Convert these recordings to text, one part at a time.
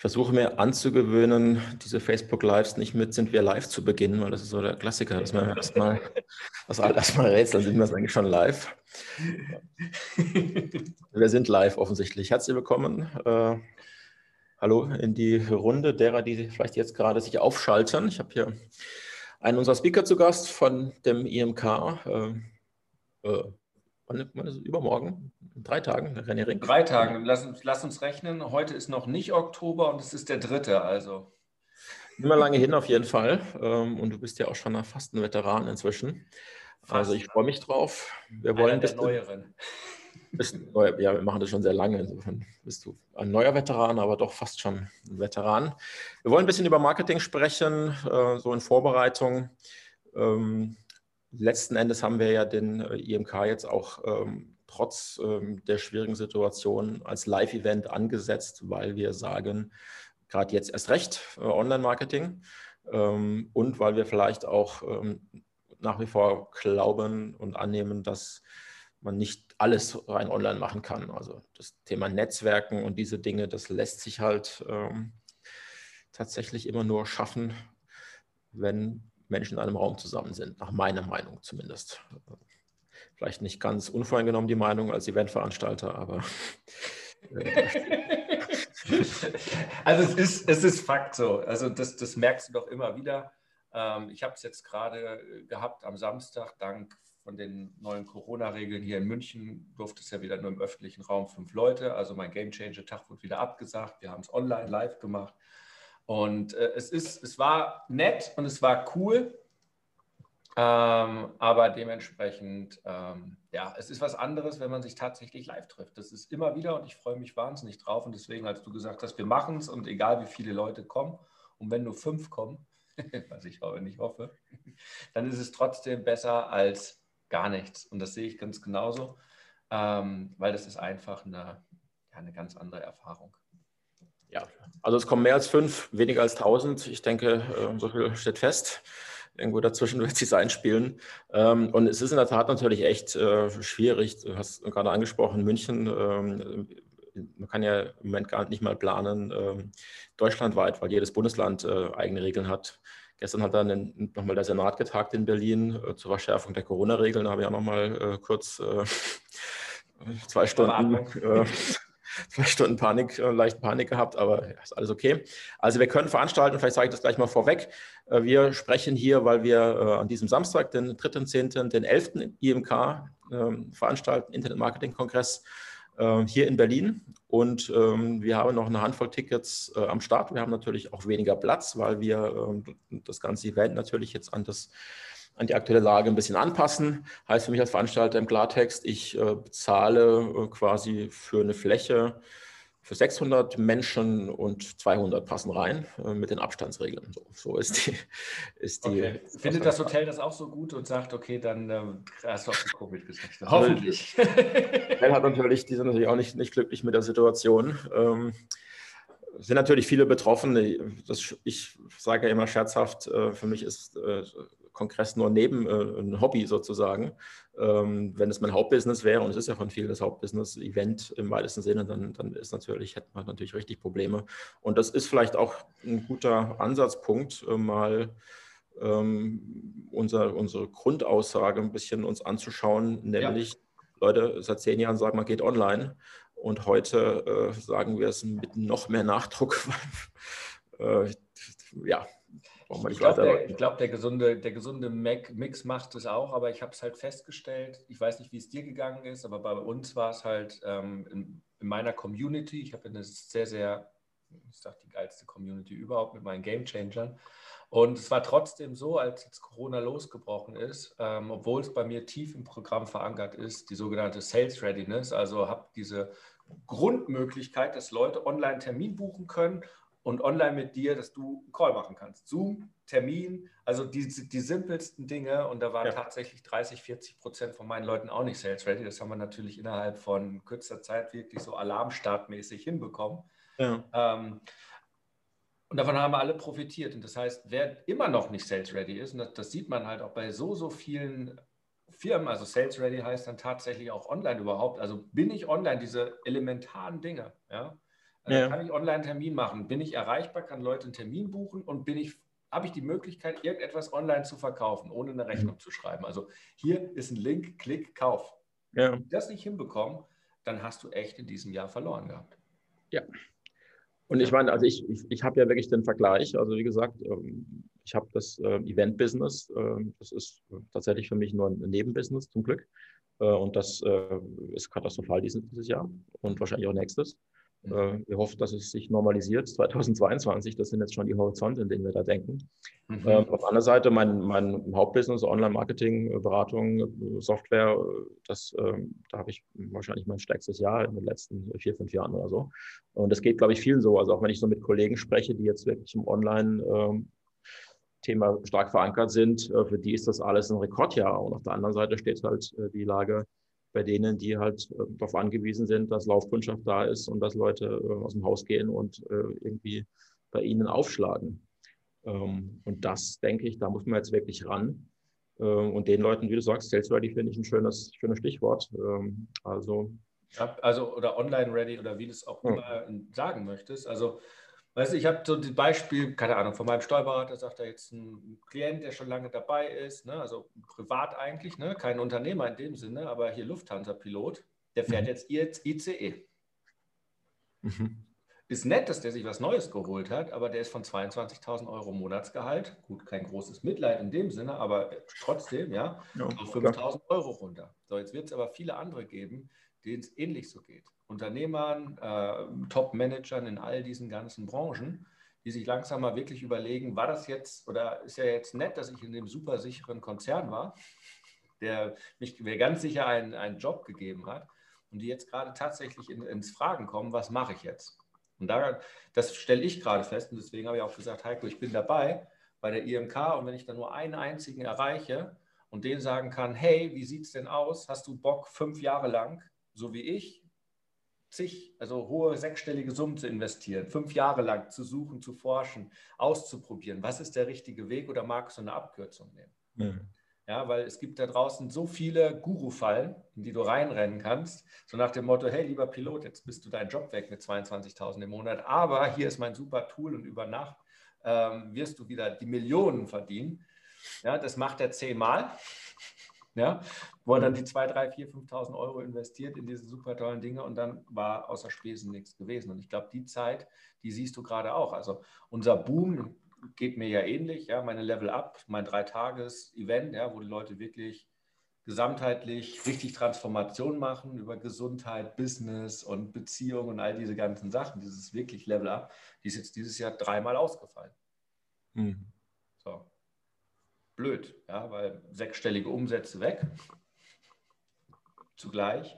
Ich versuche mir anzugewöhnen, diese Facebook-Lives nicht mit sind wir live zu beginnen, weil das ist so der Klassiker, dass man erstmal das erstmal rätseln, sind wir eigentlich schon live. wir sind live offensichtlich. Herzlich willkommen. Äh, hallo in die Runde derer, die vielleicht jetzt gerade sich aufschalten. Ich habe hier einen unserer Speaker zu Gast von dem IMK. Äh, äh, wann, wann ist es? Übermorgen? In drei Tagen, René Ring? Drei Tagen. Lass, lass uns rechnen. Heute ist noch nicht Oktober und es ist der dritte, also. Immer lange hin auf jeden Fall. Ähm, und du bist ja auch schon fast ein Veteran inzwischen. Also ich freue mich drauf. Wir wollen Einer der Neueren. Neu, ja, wir machen das schon sehr lange. Insofern bist du ein neuer Veteran, aber doch fast schon ein Veteran. Wir wollen ein bisschen über Marketing sprechen, äh, so in Vorbereitung. Letzten Endes haben wir ja den äh, IMK jetzt auch ähm, trotz ähm, der schwierigen Situation als Live-Event angesetzt, weil wir sagen, gerade jetzt erst recht äh, Online-Marketing ähm, und weil wir vielleicht auch ähm, nach wie vor glauben und annehmen, dass man nicht alles rein online machen kann. Also das Thema Netzwerken und diese Dinge, das lässt sich halt ähm, tatsächlich immer nur schaffen, wenn Menschen in einem Raum zusammen sind, nach meiner Meinung zumindest. Vielleicht nicht ganz unvoreingenommen die Meinung als Eventveranstalter, aber. also es ist, es ist Fakt so. Also das, das merkst du doch immer wieder. Ähm, ich habe es jetzt gerade gehabt am Samstag, dank von den neuen Corona-Regeln hier in München durfte es ja wieder nur im öffentlichen Raum fünf Leute. Also mein Game Changer-Tag wurde wieder abgesagt. Wir haben es online live gemacht. Und äh, es, ist, es war nett und es war cool, ähm, aber dementsprechend, ähm, ja, es ist was anderes, wenn man sich tatsächlich live trifft. Das ist immer wieder und ich freue mich wahnsinnig drauf. Und deswegen, als du gesagt hast, wir machen es und egal wie viele Leute kommen, und wenn nur fünf kommen, was ich aber nicht hoffe, dann ist es trotzdem besser als gar nichts. Und das sehe ich ganz genauso, ähm, weil das ist einfach eine, ja, eine ganz andere Erfahrung. Ja, also es kommen mehr als fünf, weniger als tausend. Ich denke, ähm, so viel steht fest. Irgendwo dazwischen wird sich einspielen. Ähm, und es ist in der Tat natürlich echt äh, schwierig. Du hast gerade angesprochen, München. Ähm, man kann ja im Moment gar nicht mal planen, deutschlandweit, weil jedes Bundesland äh, eigene Regeln hat. Gestern hat dann nochmal der Senat getagt in Berlin äh, zur Verschärfung der Corona-Regeln. Da habe ich ja nochmal kurz zwei Stunden zwei Stunden Panik, äh, leicht Panik gehabt, aber ist alles okay. Also wir können veranstalten, vielleicht sage ich das gleich mal vorweg. Äh, wir sprechen hier, weil wir äh, an diesem Samstag, den 3.10., den 11. IMK ähm, veranstalten, Internet Marketing Kongress hier in Berlin. Und ähm, wir haben noch eine Handvoll Tickets am Start. Wir haben natürlich auch weniger Platz, weil wir ähm, das ganze Event natürlich jetzt an das an die aktuelle Lage ein bisschen anpassen. Heißt für mich als Veranstalter im Klartext, ich äh, bezahle äh, quasi für eine Fläche für 600 Menschen und 200 passen rein äh, mit den Abstandsregeln. So, so ist die. Ist die okay. Findet das Hotel das auch so gut und sagt, okay, dann ähm, hast du auch die Covid gesagt. Hoffentlich. Hotel hat natürlich, die sind natürlich auch nicht, nicht glücklich mit der Situation. Ähm, sind natürlich viele betroffen. Das, ich sage ja immer scherzhaft, äh, für mich ist äh, Kongress nur neben äh, ein Hobby sozusagen. Ähm, wenn es mein Hauptbusiness wäre, und es ist ja von vielen das Hauptbusiness, Event im weitesten Sinne, dann, dann ist natürlich, hätte man natürlich richtig Probleme. Und das ist vielleicht auch ein guter Ansatzpunkt, äh, mal ähm, unser, unsere Grundaussage ein bisschen uns anzuschauen, nämlich, ja. Leute, seit zehn Jahren sagen, man geht online. Und heute äh, sagen wir es mit noch mehr Nachdruck. äh, ja, ich glaube, der, glaub, der, gesunde, der gesunde Mix macht es auch, aber ich habe es halt festgestellt, ich weiß nicht, wie es dir gegangen ist, aber bei uns war es halt ähm, in, in, meiner Community, ich habe eine sehr, sehr, ich sage die geilste Community überhaupt mit meinen Game Changern. Und es war trotzdem so, als jetzt Corona losgebrochen ist, ähm, obwohl es bei mir tief im Programm verankert ist, die sogenannte Sales Readiness, also habe diese Grundmöglichkeit, dass Leute online Termin buchen können und online mit dir, dass du einen Call machen kannst. Zoom, Termin, also die, die simpelsten Dinge. Und da waren ja. tatsächlich 30, 40 Prozent von meinen Leuten auch nicht sales ready. Das haben wir natürlich innerhalb von kürzester Zeit wirklich so alarmstartmäßig hinbekommen. Ja. Ähm, und davon haben alle profitiert. Und das heißt, wer immer noch nicht sales ready ist, und das, das sieht man halt auch bei so, so vielen Firmen, also Sales Ready heißt dann tatsächlich auch online überhaupt. Also bin ich online, diese elementaren Dinge, ja. Ja. Kann ich online einen Termin machen? Bin ich erreichbar? Kann Leute einen Termin buchen? Und bin ich, habe ich die Möglichkeit, irgendetwas online zu verkaufen, ohne eine Rechnung mhm. zu schreiben? Also hier ist ein Link, Klick, Kauf. Ja. Wenn du das nicht hinbekommen, dann hast du echt in diesem Jahr verloren gehabt. Ja. Und ich meine, also ich, ich, ich habe ja wirklich den Vergleich. Also wie gesagt, ähm, ich habe das äh, Event-Business. Äh, das ist tatsächlich für mich nur ein Nebenbusiness zum Glück. Äh, und das äh, ist katastrophal dieses Jahr und wahrscheinlich auch nächstes. Mhm. Wir hoffen, dass es sich normalisiert. 2022, das sind jetzt schon die Horizonte, in denen wir da denken. Mhm. Ähm, auf der anderen Seite, mein, mein Hauptbusiness, Online-Marketing, Beratung, Software, das, ähm, da habe ich wahrscheinlich mein stärkstes Jahr in den letzten vier, fünf Jahren oder so. Und das geht, glaube ich, vielen so. Also auch wenn ich so mit Kollegen spreche, die jetzt wirklich im Online- ähm, Thema stark verankert sind, äh, für die ist das alles ein Rekordjahr. Und auf der anderen Seite steht halt äh, die Lage bei denen, die halt äh, darauf angewiesen sind, dass Laufkundschaft da ist und dass Leute aus dem Haus gehen und irgendwie bei ihnen aufschlagen. Ähm, und das, denke ich, da muss man jetzt wirklich ran. Und den Leuten, wie du sagst, Sales Ready finde ich ein schönes, schönes Stichwort. Ähm, also, also oder Online Ready oder wie du es auch immer sagen möchtest. Also Weißt du, ich habe so das Beispiel, keine Ahnung, von meinem Steuerberater sagt er jetzt ein Klient, der schon lange dabei ist, ne, also privat eigentlich, ne, kein Unternehmer in dem Sinne, aber hier Lufthansa-Pilot, der fährt mhm. jetzt ICE. Mhm. Ist nett, dass der sich was Neues geholt hat, aber der ist von 22.000 Euro Monatsgehalt. Gut, kein großes Mitleid in dem Sinne, aber trotzdem, ja, ja auf 5.000 Euro runter. So, jetzt wird es aber viele andere geben, denen es ähnlich so geht. Unternehmern, äh, Top-Managern in all diesen ganzen Branchen, die sich langsam mal wirklich überlegen, war das jetzt oder ist ja jetzt nett, dass ich in dem super sicheren Konzern war, der mich, mir ganz sicher einen, einen Job gegeben hat und die jetzt gerade tatsächlich in, ins Fragen kommen, was mache ich jetzt? Und da, das stelle ich gerade fest und deswegen habe ich auch gesagt, Heiko, ich bin dabei bei der IMK und wenn ich dann nur einen einzigen erreiche und denen sagen kann, hey, wie sieht es denn aus? Hast du Bock, fünf Jahre lang, so wie ich, zig, also hohe sechsstellige Summen zu investieren, fünf Jahre lang zu suchen, zu forschen, auszuprobieren, was ist der richtige Weg oder magst du eine Abkürzung nehmen? Mhm. Ja, weil es gibt da draußen so viele Guru-Fallen, in die du reinrennen kannst, so nach dem Motto, hey, lieber Pilot, jetzt bist du deinen Job weg mit 22.000 im Monat, aber hier ist mein super Tool und über Nacht ähm, wirst du wieder die Millionen verdienen. Ja, das macht er zehnmal ja, wo er dann die 2, 3, 4, 5.000 Euro investiert in diese super tollen Dinge und dann war außer Spesen nichts gewesen. Und ich glaube, die Zeit, die siehst du gerade auch. Also unser Boom geht mir ja ähnlich, ja, meine Level Up, mein Dreitages-Event, ja, wo die Leute wirklich gesamtheitlich richtig Transformation machen über Gesundheit, Business und Beziehung und all diese ganzen Sachen, dieses wirklich Level Up, die ist jetzt dieses Jahr dreimal ausgefallen. Mhm. Blöd, ja, weil sechsstellige Umsätze weg, zugleich,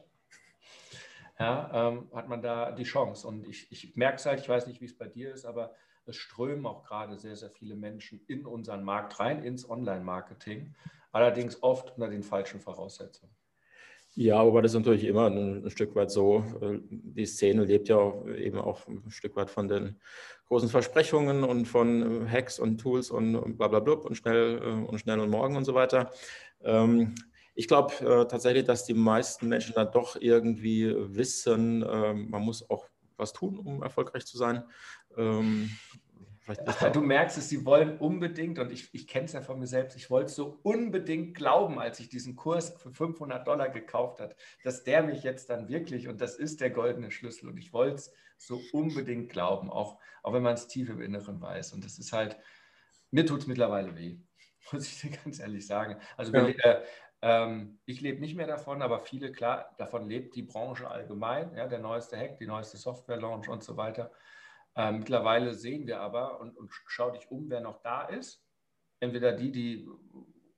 ja, ähm, hat man da die Chance. Und ich, ich merke es halt, ich weiß nicht, wie es bei dir ist, aber es strömen auch gerade sehr, sehr viele Menschen in unseren Markt rein, ins Online-Marketing, allerdings oft unter den falschen Voraussetzungen. Ja, aber das ist natürlich immer ein, ein, Stück weit so. Äh, die Szene lebt ja eben auch ein Stück weit von den großen Versprechungen und von äh, Hacks und Tools und bla bla bla und schnell äh, und schnell und morgen und so weiter. Ähm, ich glaube tatsächlich, dass die meisten Menschen dann doch irgendwie wissen, ähm, man muss auch was tun, um erfolgreich zu sein. Ähm, du merkst es, sie wollen unbedingt, und ich, ich kenne es ja von mir selbst, ich wollte so unbedingt glauben, als ich diesen Kurs für 500 Dollar gekauft habe, dass der mich jetzt dann wirklich, und das ist der goldene Schlüssel, und ich wollte es so unbedingt glauben, auch, auch wenn man es tief im Inneren weiß. Und das ist halt, mir tut es mittlerweile weh, muss ich dir ganz ehrlich sagen. Also ja. äh, ähm, ich lebe nicht mehr davon, aber viele, klar, davon lebt die Branche allgemein, ja, der neueste Hack, die neueste Software-Launch und so weiter. Äh, mittlerweile sehen wir aber, und, und schau dich um, wer noch da ist. Entweder die, die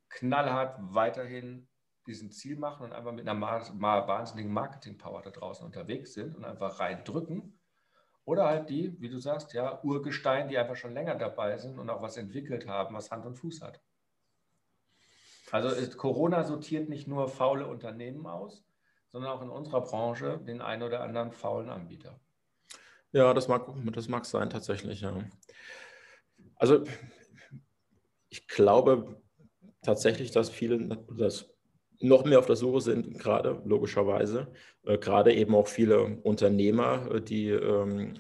knallhart weiterhin diesen Ziel machen und einfach mit einer wahnsinnigen Marketing-Power da draußen unterwegs sind und einfach reindrücken. Oder halt die, wie du sagst, ja, Urgestein, die einfach schon länger dabei sind und auch was entwickelt haben, was Hand und Fuß hat. Also ist, Corona sortiert nicht nur faule Unternehmen aus, sondern auch in unserer Branche den einen oder anderen faulen Anbieter. Ja, das mag, das mag sein tatsächlich. Ja. Also ich glaube tatsächlich, dass viele dass noch mehr auf der Suche sind, gerade logischerweise, äh, gerade eben auch viele Unternehmer, äh, die ähm,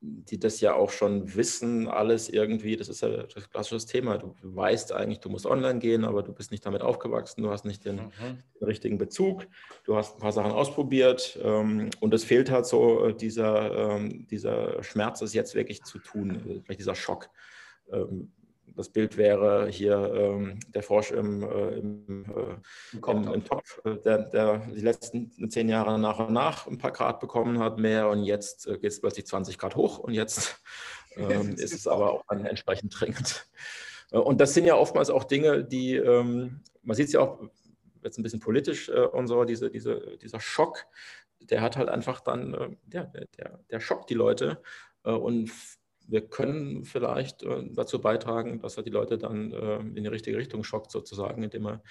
die das ja auch schon wissen, alles irgendwie, das ist ja das klassische Thema. Du weißt eigentlich, du musst online gehen, aber du bist nicht damit aufgewachsen, du hast nicht den, mhm. den richtigen Bezug, du hast ein paar Sachen ausprobiert ähm, und es fehlt halt so äh, dieser, ähm, dieser Schmerz, es jetzt wirklich zu tun, äh, vielleicht dieser Schock. Ähm, das Bild wäre hier ähm, der Frosch im, äh, im, äh, im, im, Topf, äh, der, der, die letzten zehn Jahre nach und nach ein paar Grad bekommen hat mehr. Und jetzt äh, geht es plötzlich 20 Grad hoch. Und jetzt ähm, ist es aber auch dann entsprechend dringend. Äh, und das sind ja oftmals auch Dinge, die, ähm, man sieht es ja auch jetzt ein bisschen politisch äh, und so, diese, diese, dieser Schock, der hat halt einfach dann, ja, der, der schockt die Leute und wir können vielleicht äh, dazu beitragen, dass er die Leute dann äh, in die richtige Richtung schockt, sozusagen, indem er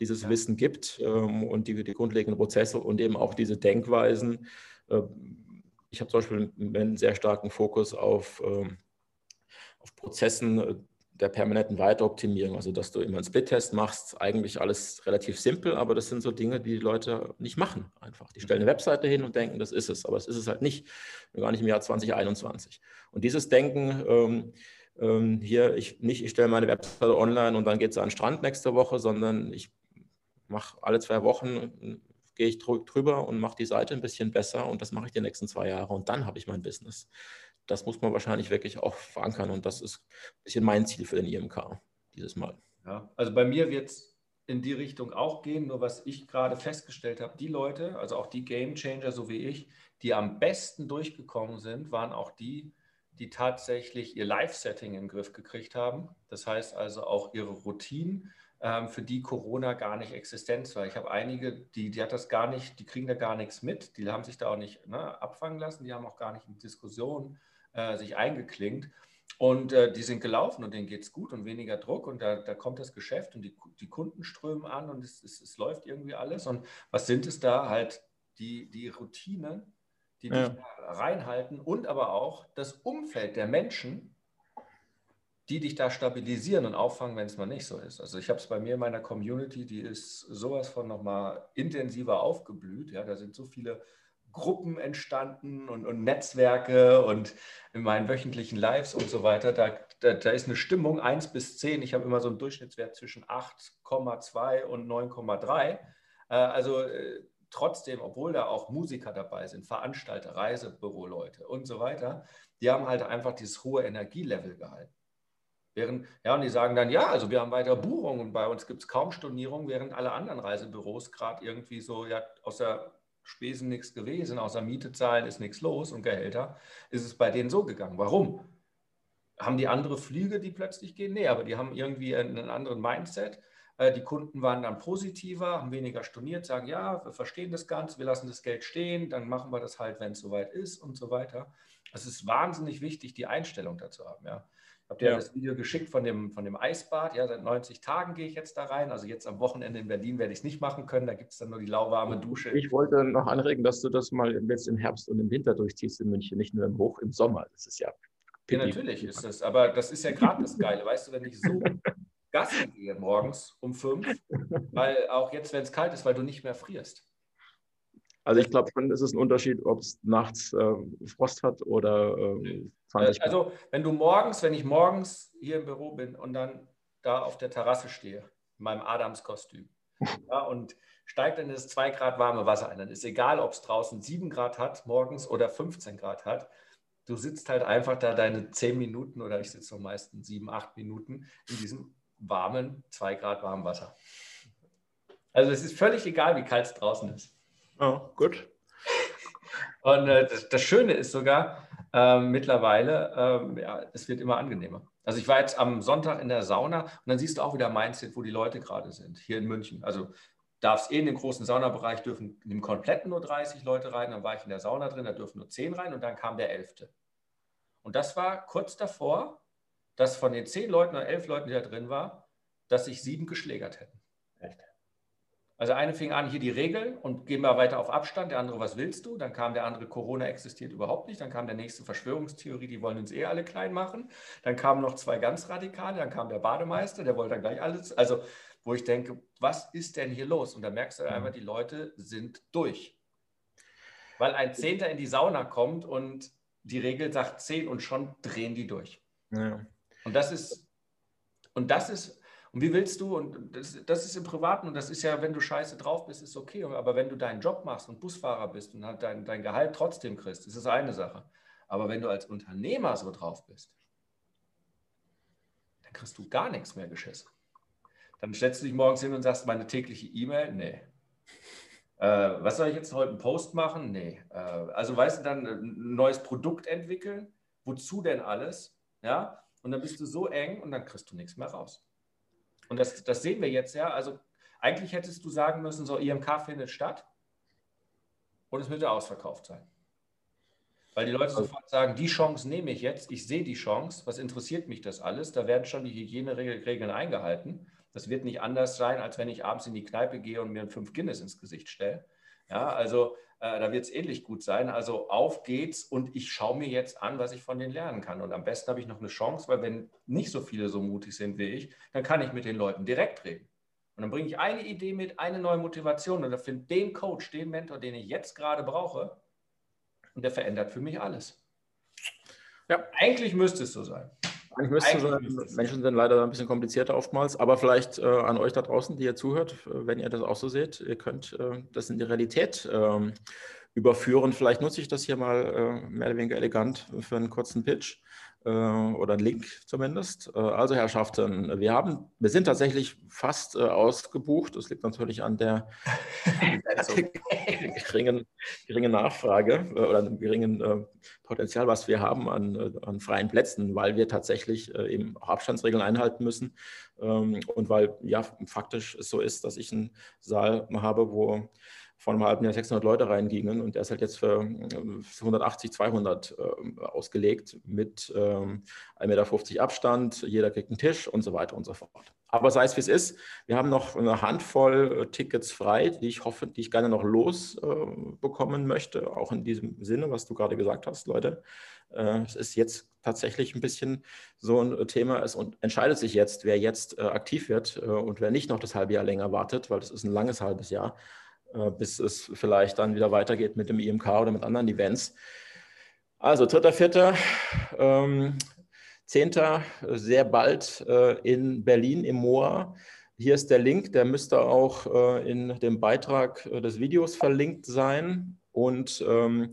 dieses ja. Wissen gibt ähm, und die, die, grundlegenden Prozesse und eben auch diese Denkweisen. Äh, ich habe zum Beispiel einen sehr starken Fokus auf, ähm, auf Prozessen der permanenten Weiteroptimierung, also dass du immer einen Split-Test machst, eigentlich alles relativ simpel, aber das sind so Dinge, die die Leute nicht machen einfach. Die stellen eine Webseite hin und denken, das ist es, aber es ist es halt nicht, gar nicht im Jahr 2021. Und dieses Denken, ähm, ähm, hier, ich nicht, ich stelle meine Webseite online und dann geht es an den Strand nächste Woche, sondern ich mache alle zwei Wochen, gehe ich drüber und mache die Seite ein bisschen besser und das mache ich die nächsten zwei Jahre und dann habe ich mein Business das muss man wahrscheinlich wirklich auch verankern. Und das ist ein bisschen mein Ziel für den IMK dieses Mal. Ja, also bei mir wird es in die Richtung auch gehen. Nur was ich gerade festgestellt habe, die Leute, also auch die Game Changer, so wie ich, die am besten durchgekommen sind, waren auch die, die tatsächlich ihr Live-Setting in den Griff gekriegt haben. Das heißt also auch ihre Routinen, ähm, für die Corona gar nicht existent war. Ich habe einige, die, die hat das gar nicht, die kriegen da gar nichts mit, die haben sich da auch nicht ne, abfangen lassen, die haben auch gar nicht in Diskussionen äh, sich eingeklinkt. Und äh, die sind gelaufen und denen geht es gut und weniger Druck und da, da kommt das Geschäft und die, die Kunden strömen an und es, es, es, läuft irgendwie alles. Und was sind es da? Halt die, die Routinen, die ja. dich reinhalten und aber auch das Umfeld der Menschen, die dich da stabilisieren und auffangen, wenn es mal nicht so ist. Also ich habe es bei mir in meiner Community, die ist sowas von nochmal intensiver aufgeblüht. Ja, da sind so viele Gruppen entstanden und, und, Netzwerke und in meinen wöchentlichen Lives und so weiter. Da, da, da ist eine Stimmung 1 bis 10. Ich habe immer so einen Durchschnittswert zwischen 8,2 und 9,3. Äh, also äh, trotzdem, obwohl da auch Musiker dabei sind, Veranstalter, Reisebüroleute und so weiter, die haben halt einfach dieses hohe Energielevel gehalten. Während, ja, und die sagen dann, ja, also wir haben weiter Buchungen und bei uns gibt es kaum Stornierung, während alle anderen Reisebüros gerade irgendwie so ja, aus der Spesen nichts gewesen, außer Miete zahlen ist nichts los und Gehälter, ist es bei denen so gegangen. Warum? Haben die andere Flüge, die plötzlich gehen? Nee, aber die haben irgendwie einen anderen Mindset. Äh, die Kunden waren dann positiver, haben weniger storniert, sagen, ja, wir verstehen das Ganze, wir lassen das Geld stehen, dann machen wir das halt, wenn es soweit ist und so weiter. Es ist wahnsinnig wichtig, die Einstellung dazu haben. Ja. Habt ihr ja. das Video geschickt von dem, von dem Eisbad? Ja, seit 90 Tagen gehe ich jetzt da rein. Also jetzt am Wochenende in Berlin werde ich es nicht machen können. Da gibt es dann nur die lauwarme Dusche. Ich wollte noch anregen, dass du das mal jetzt im Herbst und im Winter durchziehst in München, nicht nur im Hoch, im Sommer. Das ist ja. Ja, natürlich ist das. Aber das ist ja gerade das Geile. Weißt du, wenn ich so Gassi gehe morgens um fünf, weil auch jetzt, wenn es kalt ist, weil du nicht mehr frierst. Also ich glaube schon, ist es ein Unterschied, ob es nachts äh, Frost hat oder äh, 20 Also wenn du morgens, wenn ich morgens hier im Büro bin und dann da auf der Terrasse stehe, in meinem Adamskostüm, ja, und steigt dann das 2 Grad warme Wasser ein, dann ist egal, ob es draußen 7 Grad hat morgens oder 15 Grad hat. Du sitzt halt einfach da deine 10 Minuten oder ich sitze noch meistens 7, 8 Minuten in diesem warmen 2 Grad warmen Wasser. Also es ist völlig egal, wie kalt es draußen ist. Oh, gut. Und äh, das, das, Schöne ist sogar äh, mittlerweile, äh, ja, es wird immer angenehmer. Also ich war jetzt am Sonntag in der Sauna und dann siehst du auch wieder Mindset, wo die Leute gerade sind, hier in München. Also darfst eh in den großen Saunabereich, dürfen im kompletten nur 30 Leute rein. Dann war ich in der Sauna drin, da dürfen nur 10 rein und dann kam der 11. Und das war kurz davor, dass von den 10 Leuten oder 11 Leuten, die da drin waren, dass sich sieben geschlägert hätten. Echt? Also eine fing an, hier die Regeln und gehen wir weiter auf Abstand. Der andere, was willst du? Dann kam der andere, Corona existiert überhaupt nicht. Dann kam der nächste Verschwörungstheorie, die wollen uns eh alle klein machen. Dann kamen noch zwei ganz radikale. Dann kam der Bademeister, der wollte dann gleich alles. Also wo ich denke, was ist denn hier los? Und da merkst du mhm. einfach, die Leute sind durch. Weil ein Zehnter in die Sauna kommt und die Regel sagt zehn und schon drehen die durch. Ja. Und das ist, und das ist, und wie willst du, und das, das, ist im Privaten, und das ist ja, wenn du scheiße drauf bist, ist okay, aber wenn du deinen Job machst und Busfahrer bist und halt dein, dein Gehalt trotzdem kriegst, ist das eine Sache. Aber wenn du als Unternehmer so drauf bist, dann kriegst du gar nichts mehr geschissen. Dann stellst du dich morgens hin und sagst, meine tägliche E-Mail? Nee. Äh, was soll ich jetzt heute einen Post machen? Nee. Äh, also weißt du, dann ein neues Produkt entwickeln? Wozu denn alles? Ja. Und dann bist du so eng und dann kriegst du nichts mehr raus. Und das, das sehen wir jetzt ja. Also eigentlich hättest du sagen müssen, so IMK findet statt und es müsste ausverkauft sein. Weil die Leute sofort sagen, die Chance nehme ich jetzt, ich sehe die Chance, was interessiert mich das alles? Da werden schon die Hygieneregeln eingehalten. Das wird nicht anders sein, als wenn ich abends in die Kneipe gehe und mir ein 5 Guinness ins Gesicht stelle. Ja, also äh, da wird es ähnlich gut sein. Also auf geht's und ich schaue mir jetzt an, was ich von denen lernen kann. Und am besten habe ich noch eine Chance, weil wenn nicht so viele so mutig sind wie ich, dann kann ich mit den Leuten direkt reden. Und dann bringe ich eine Idee mit, eine neue Motivation und dann finde den Coach, den Mentor, den ich jetzt gerade brauche. Und der verändert für mich alles. Ja. Eigentlich müsste es so sein. Eigentlich müsste sein. Menschen sind leider ein bisschen komplizierter oftmals, aber vielleicht äh, an euch da draußen, die ihr zuhört, äh, wenn ihr das auch so seht, ihr könnt äh, das in die Realität ähm, überführen. Vielleicht nutze ich das hier mal äh, mehr oder weniger elegant für einen kurzen Pitch. Äh, oder ein Link zumindest. Äh, also Herrschaften, wir haben, wir sind tatsächlich fast äh, ausgebucht. Das liegt natürlich an der geringen, geringen Nachfrage oder dem geringen Potenzial, was wir haben an, an freien Plätzen, weil wir tatsächlich eben auch Abstandsregeln einhalten müssen ähm, und weil ja faktisch es so ist, dass ich einen Saal habe, wo vor einem halben Jahr 600 Leute reingingen und der ist halt jetzt für 180, 200 äh, ausgelegt mit ähm, 1,50 Meter Abstand, jeder kriegt einen Tisch und so weiter und so fort. Aber sei es wie es ist, wir haben noch eine Handvoll äh, Tickets frei, die ich hoffe, die ich gerne noch losbekommen äh, möchte, auch in diesem Sinne, was du gerade gesagt hast, Leute. Äh, es ist jetzt tatsächlich ein bisschen so ein Thema. Es entscheidet sich jetzt, wer jetzt äh, aktiv wird äh, und wer nicht noch das halbe Jahr länger wartet, weil das ist ein langes halbes Jahr. Äh, bis es vielleicht dann wieder weitergeht mit dem IMK oder mit anderen Events. Also 3.4., ähm, 10. sehr bald äh, in Berlin im Moa. Hier ist der Link, der müsste auch äh, in dem Beitrag äh, des Videos verlinkt sein. Und ähm,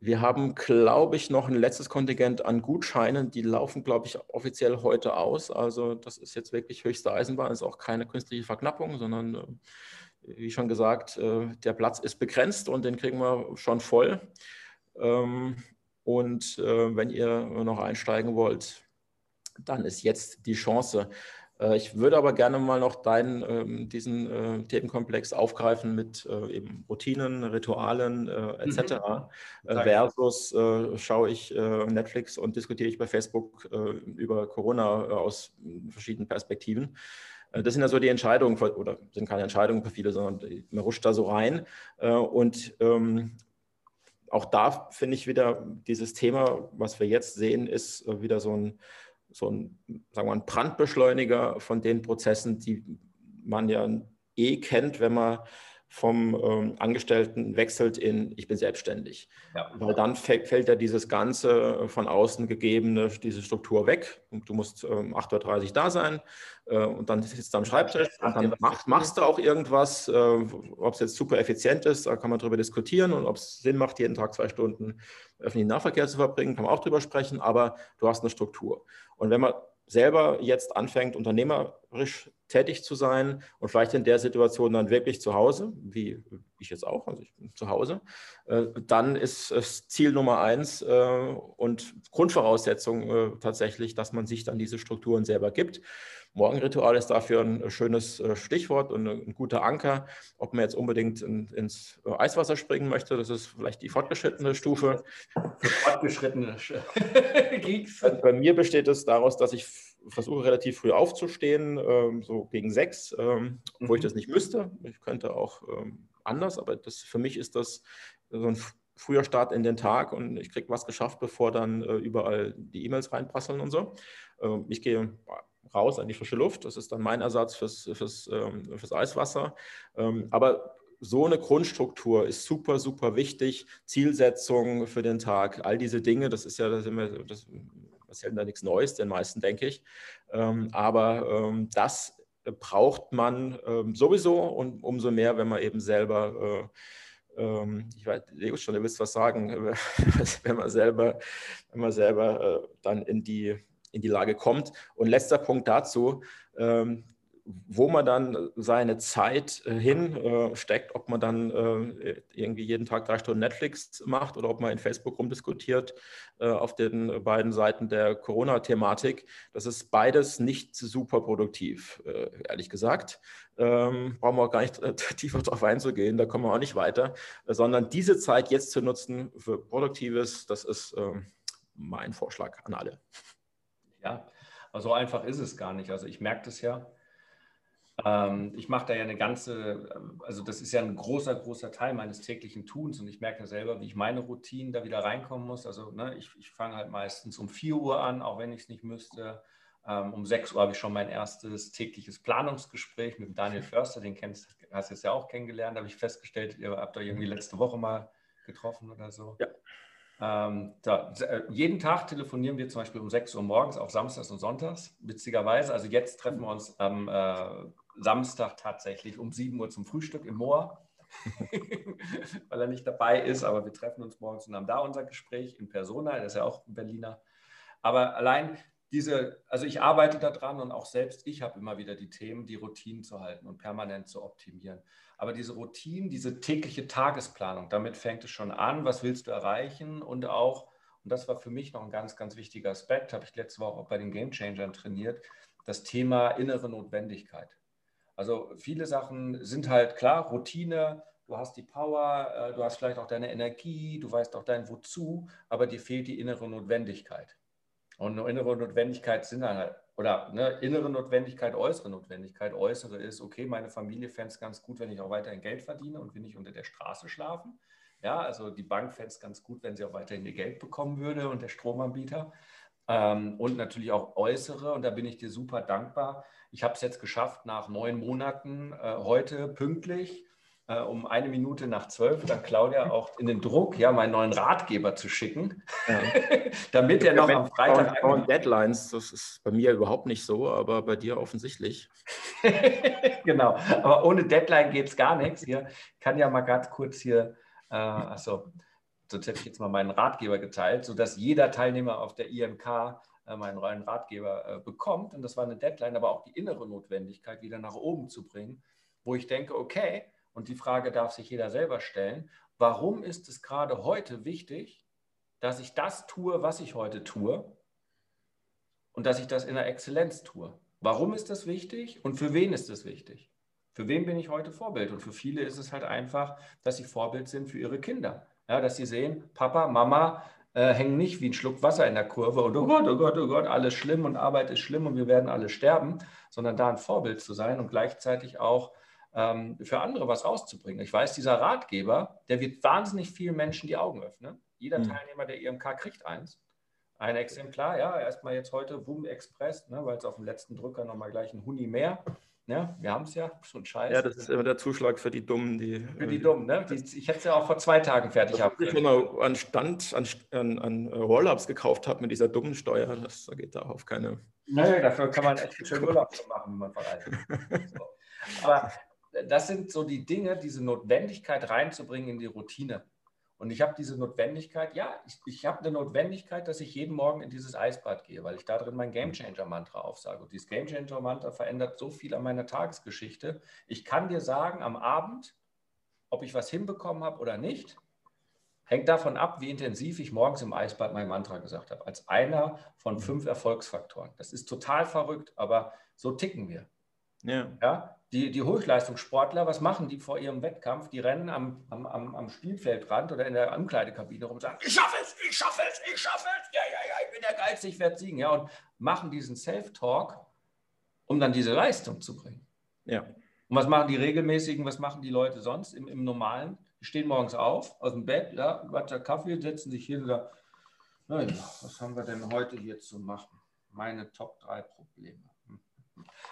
wir haben, glaube ich, noch ein letztes Kontingent an Gutscheinen. Die laufen, glaube ich, offiziell heute aus. Also das ist jetzt wirklich höchste Eisenbahn, ist auch keine künstliche Verknappung, sondern äh, wie schon gesagt, äh, der Platz ist begrenzt und den kriegen wir schon voll. Ähm, und äh, wenn ihr noch einsteigen wollt, dann ist jetzt die Chance. Äh, ich würde aber gerne mal noch deinen, ähm, diesen Themenkomplex aufgreifen mit eben Routinen, Ritualen etc. Mhm. Versus schaue ich Netflix und diskutiere ich bei Facebook über Corona aus verschiedenen Perspektiven. Äh, das sind ja so die Entscheidungen, oder sind keine Entscheidungen für viele, sondern man rutscht da so rein. Äh, und ähm, auch da finde ich wieder dieses Thema, was wir jetzt sehen, ist äh, wieder so ein, so ein, sagen wir, ein Brandbeschleuniger von den Prozessen, die man ja eh kennt, wenn man vom ähm, Angestellten wechselt in ich bin selbstständig. Ja. Weil dann fällt, fällt ja dieses ganze von außen gegebene, diese Struktur weg. Und du musst ähm, 8.30 Uhr da sein äh, und dann sitzt du am Schreibtisch und dann mach, machst du auch irgendwas, äh, ob es jetzt super effizient ist, da kann man drüber diskutieren und ob es Sinn macht, jeden Tag zwei Stunden öffentlichen Nahverkehr zu verbringen, kann man auch drüber sprechen, aber du hast eine Struktur. Und wenn man selber jetzt anfängt, Unternehmer unternehmerisch tätig zu sein und vielleicht in der Situation dann wirklich zu Hause, wie ich jetzt auch, also ich bin zu Hause, äh, dann ist es Ziel Nummer eins äh, und Grundvoraussetzung äh, tatsächlich, dass man sich dann diese Strukturen selber gibt. Morgenritual ist dafür ein schönes Stichwort und ein guter Anker. Ob man jetzt unbedingt ins Eiswasser springen möchte, das ist vielleicht die fortgeschrittene Stufe. Fortgeschrittene Bei mir besteht es daraus, dass ich versuche relativ früh aufzustehen, ähm, so gegen sechs, ähm, mhm. wo ich das nicht müsste. Ich könnte auch ähm, anders, aber das, für mich ist das so ein früher Start in den Tag und ich kriege was geschafft, bevor dann äh, überall die E-Mails reinprasseln und so. Ähm, ich gehe raus an die frische Luft, das ist dann mein Ersatz fürs, fürs, ähm, fürs Eiswasser. Ähm, aber so eine Grundstruktur ist super, super wichtig. Zielsetzung für den Tag, all diese Dinge, das ist ja, das, das passiert da nichts Neues, den meisten, denke ich. Ähm, aber ähm, das braucht man ähm, sowieso und umso mehr, wenn man eben selber äh, ähm, ich weiß, Leo schon, du willst was sagen, wenn man selber, wenn man selber äh, dann in die, in die Lage kommt. Und letzter Punkt dazu, ähm, wo man dann seine Zeit äh, hinsteckt, äh, ob man dann äh, irgendwie jeden Tag drei Stunden Netflix macht oder ob man in Facebook rumdiskutiert auf den beiden Seiten der Corona-Thematik. Das ist beides nicht super produktiv, ehrlich gesagt. Ähm, brauchen wir auch gar nicht tiefer darauf einzugehen, da kommen wir auch nicht weiter, sondern diese Zeit jetzt zu nutzen für Produktives, das ist ähm, mein Vorschlag an alle. Ja, aber so einfach ist es gar nicht. Also ich merke das ja ähm, ich mache da ja eine ganze, also das ist ja ein großer, großer Teil meines täglichen Tuns und ich merke selber, wie ich meine Routinen da wieder reinkommen muss. Also ne, ich, ich fange halt meistens um 4 Uhr an, auch wenn ich es nicht müsste. Ähm, um 6 Uhr habe ich schon mein erstes tägliches Planungsgespräch mit Daniel Förster, den kennst, hast du jetzt ja auch kennengelernt, habe ich festgestellt, ihr habt euch irgendwie letzte Woche mal getroffen oder so. Ja. Ähm, da, äh, jeden Tag telefonieren wir zum Beispiel um 6 Uhr morgens, auch samstags und sonntags, witzigerweise. Also jetzt treffen wir uns am äh, Samstag tatsächlich um 7 Uhr zum Frühstück im Moor, weil er nicht dabei ist, aber wir treffen uns morgens und haben da unser Gespräch in Persona, er ist ja auch ein Berliner. Aber allein diese, also ich arbeite daran und auch selbst ich habe immer wieder die Themen, die Routinen zu halten und permanent zu optimieren. Aber diese Routinen, diese tägliche Tagesplanung, damit fängt es schon an, was willst du erreichen und auch, und das war für mich noch ein ganz, ganz wichtiger Aspekt, habe ich letzte Woche auch bei den Game Changern trainiert, das Thema innere Notwendigkeit. Also viele Sachen sind halt klar, Routine, du hast die Power, äh, du hast vielleicht auch deine Energie, du weißt auch dein Wozu, aber dir fehlt die innere Notwendigkeit. Und eine innere Notwendigkeit sind dann halt, oder ne, innere Notwendigkeit, äußere Notwendigkeit. Äußere ist, okay, meine Familie fände es ganz gut, wenn ich auch weiterhin Geld verdiene und will nicht unter der Straße schlafen. Ja, also die Bank fände es ganz gut, wenn sie auch weiterhin ihr Geld bekommen würde und der Stromanbieter. Ähm, und natürlich auch äußere, und da bin ich dir super dankbar. Ich habe es jetzt geschafft, nach neun Monaten äh, heute pünktlich äh, um eine Minute nach zwölf dann Claudia auch in den Druck, ja, meinen neuen Ratgeber zu schicken, ja. damit er noch am Freitag. Und Deadlines, das ist bei mir überhaupt nicht so, aber bei dir offensichtlich. genau, aber ohne Deadline geht es gar nichts. Hier kann ja mal ganz kurz hier, äh, achso, sonst hätte ich jetzt mal meinen Ratgeber geteilt, sodass jeder Teilnehmer auf der IMK äh, meinen neuen Ratgeber äh, bekommt. Und das war eine Deadline, aber auch die innere Notwendigkeit wieder nach oben zu bringen, wo ich denke, okay, und die Frage darf sich jeder selber stellen, warum ist es gerade heute wichtig, dass ich das tue, was ich heute tue und dass ich das in der Exzellenz tue? Warum ist das wichtig und für wen ist es wichtig? Für wen bin ich heute Vorbild? Und für viele ist es halt einfach, dass sie Vorbild sind für ihre Kinder. Ja, dass sie sehen, Papa, Mama äh, hängen nicht wie ein Schluck Wasser in der Kurve und oh Gott, oh Gott, oh Gott, alles schlimm und Arbeit ist schlimm und wir werden alle sterben, sondern da ein Vorbild zu sein und gleichzeitig auch ähm, für andere was rauszubringen. Ich weiß, dieser Ratgeber, der wird wahnsinnig vielen Menschen die Augen öffnen. Jeder mhm. Teilnehmer der IMK kriegt eins. Ein Exemplar, ja, erstmal jetzt heute WUM Express, ne, weil es auf dem letzten Drücker nochmal gleich ein Huni mehr. Ja, wir haben es ja, so ein Scheiß. Ja, das ist immer der Zuschlag für die Dummen, die. Für die Dummen, ne? Die, ich hätte es ja auch vor zwei Tagen fertig haben können. Ich mal an Stand, an, an, an Roll-Ups gekauft habe mit dieser dummen Steuer, das geht darauf keine. Nö, dafür kann man echt schön Urlaub machen, wenn man verreist. So. Aber das sind so die Dinge, diese Notwendigkeit reinzubringen in die Routine. Und ich habe diese Notwendigkeit, ja, ich, ich habe eine Notwendigkeit, dass ich jeden Morgen in dieses Eisbad gehe, weil ich da drin mein Gamechanger-Mantra aufsage. Und dieses Gamechanger-Mantra verändert so viel an meiner Tagesgeschichte. Ich kann dir sagen, am Abend, ob ich was hinbekommen habe oder nicht, hängt davon ab, wie intensiv ich morgens im Eisbad mein Mantra gesagt habe. Als einer von fünf Erfolgsfaktoren. Das ist total verrückt, aber so ticken wir. Ja. ja? Die, die Hochleistungssportler, was machen die vor ihrem Wettkampf? Die rennen am, am, am, Spielfeldrand oder in der Umkleidekabine rum und sagen, ich schaffe es, ich schaffe es, ich schaffe es, ja, ja, ja, ich bin der Geilste, ich werde siegen. Ja, und machen diesen Self-Talk, um dann diese Leistung zu bringen. Ja. Und was machen die regelmäßigen, was machen die Leute sonst im, im Normalen? Die stehen morgens auf, aus dem Bett, ja, Wasser, Kaffee, setzen sich hin und sagen, naja, was haben wir denn heute hier zu machen? Meine Top 3 Probleme.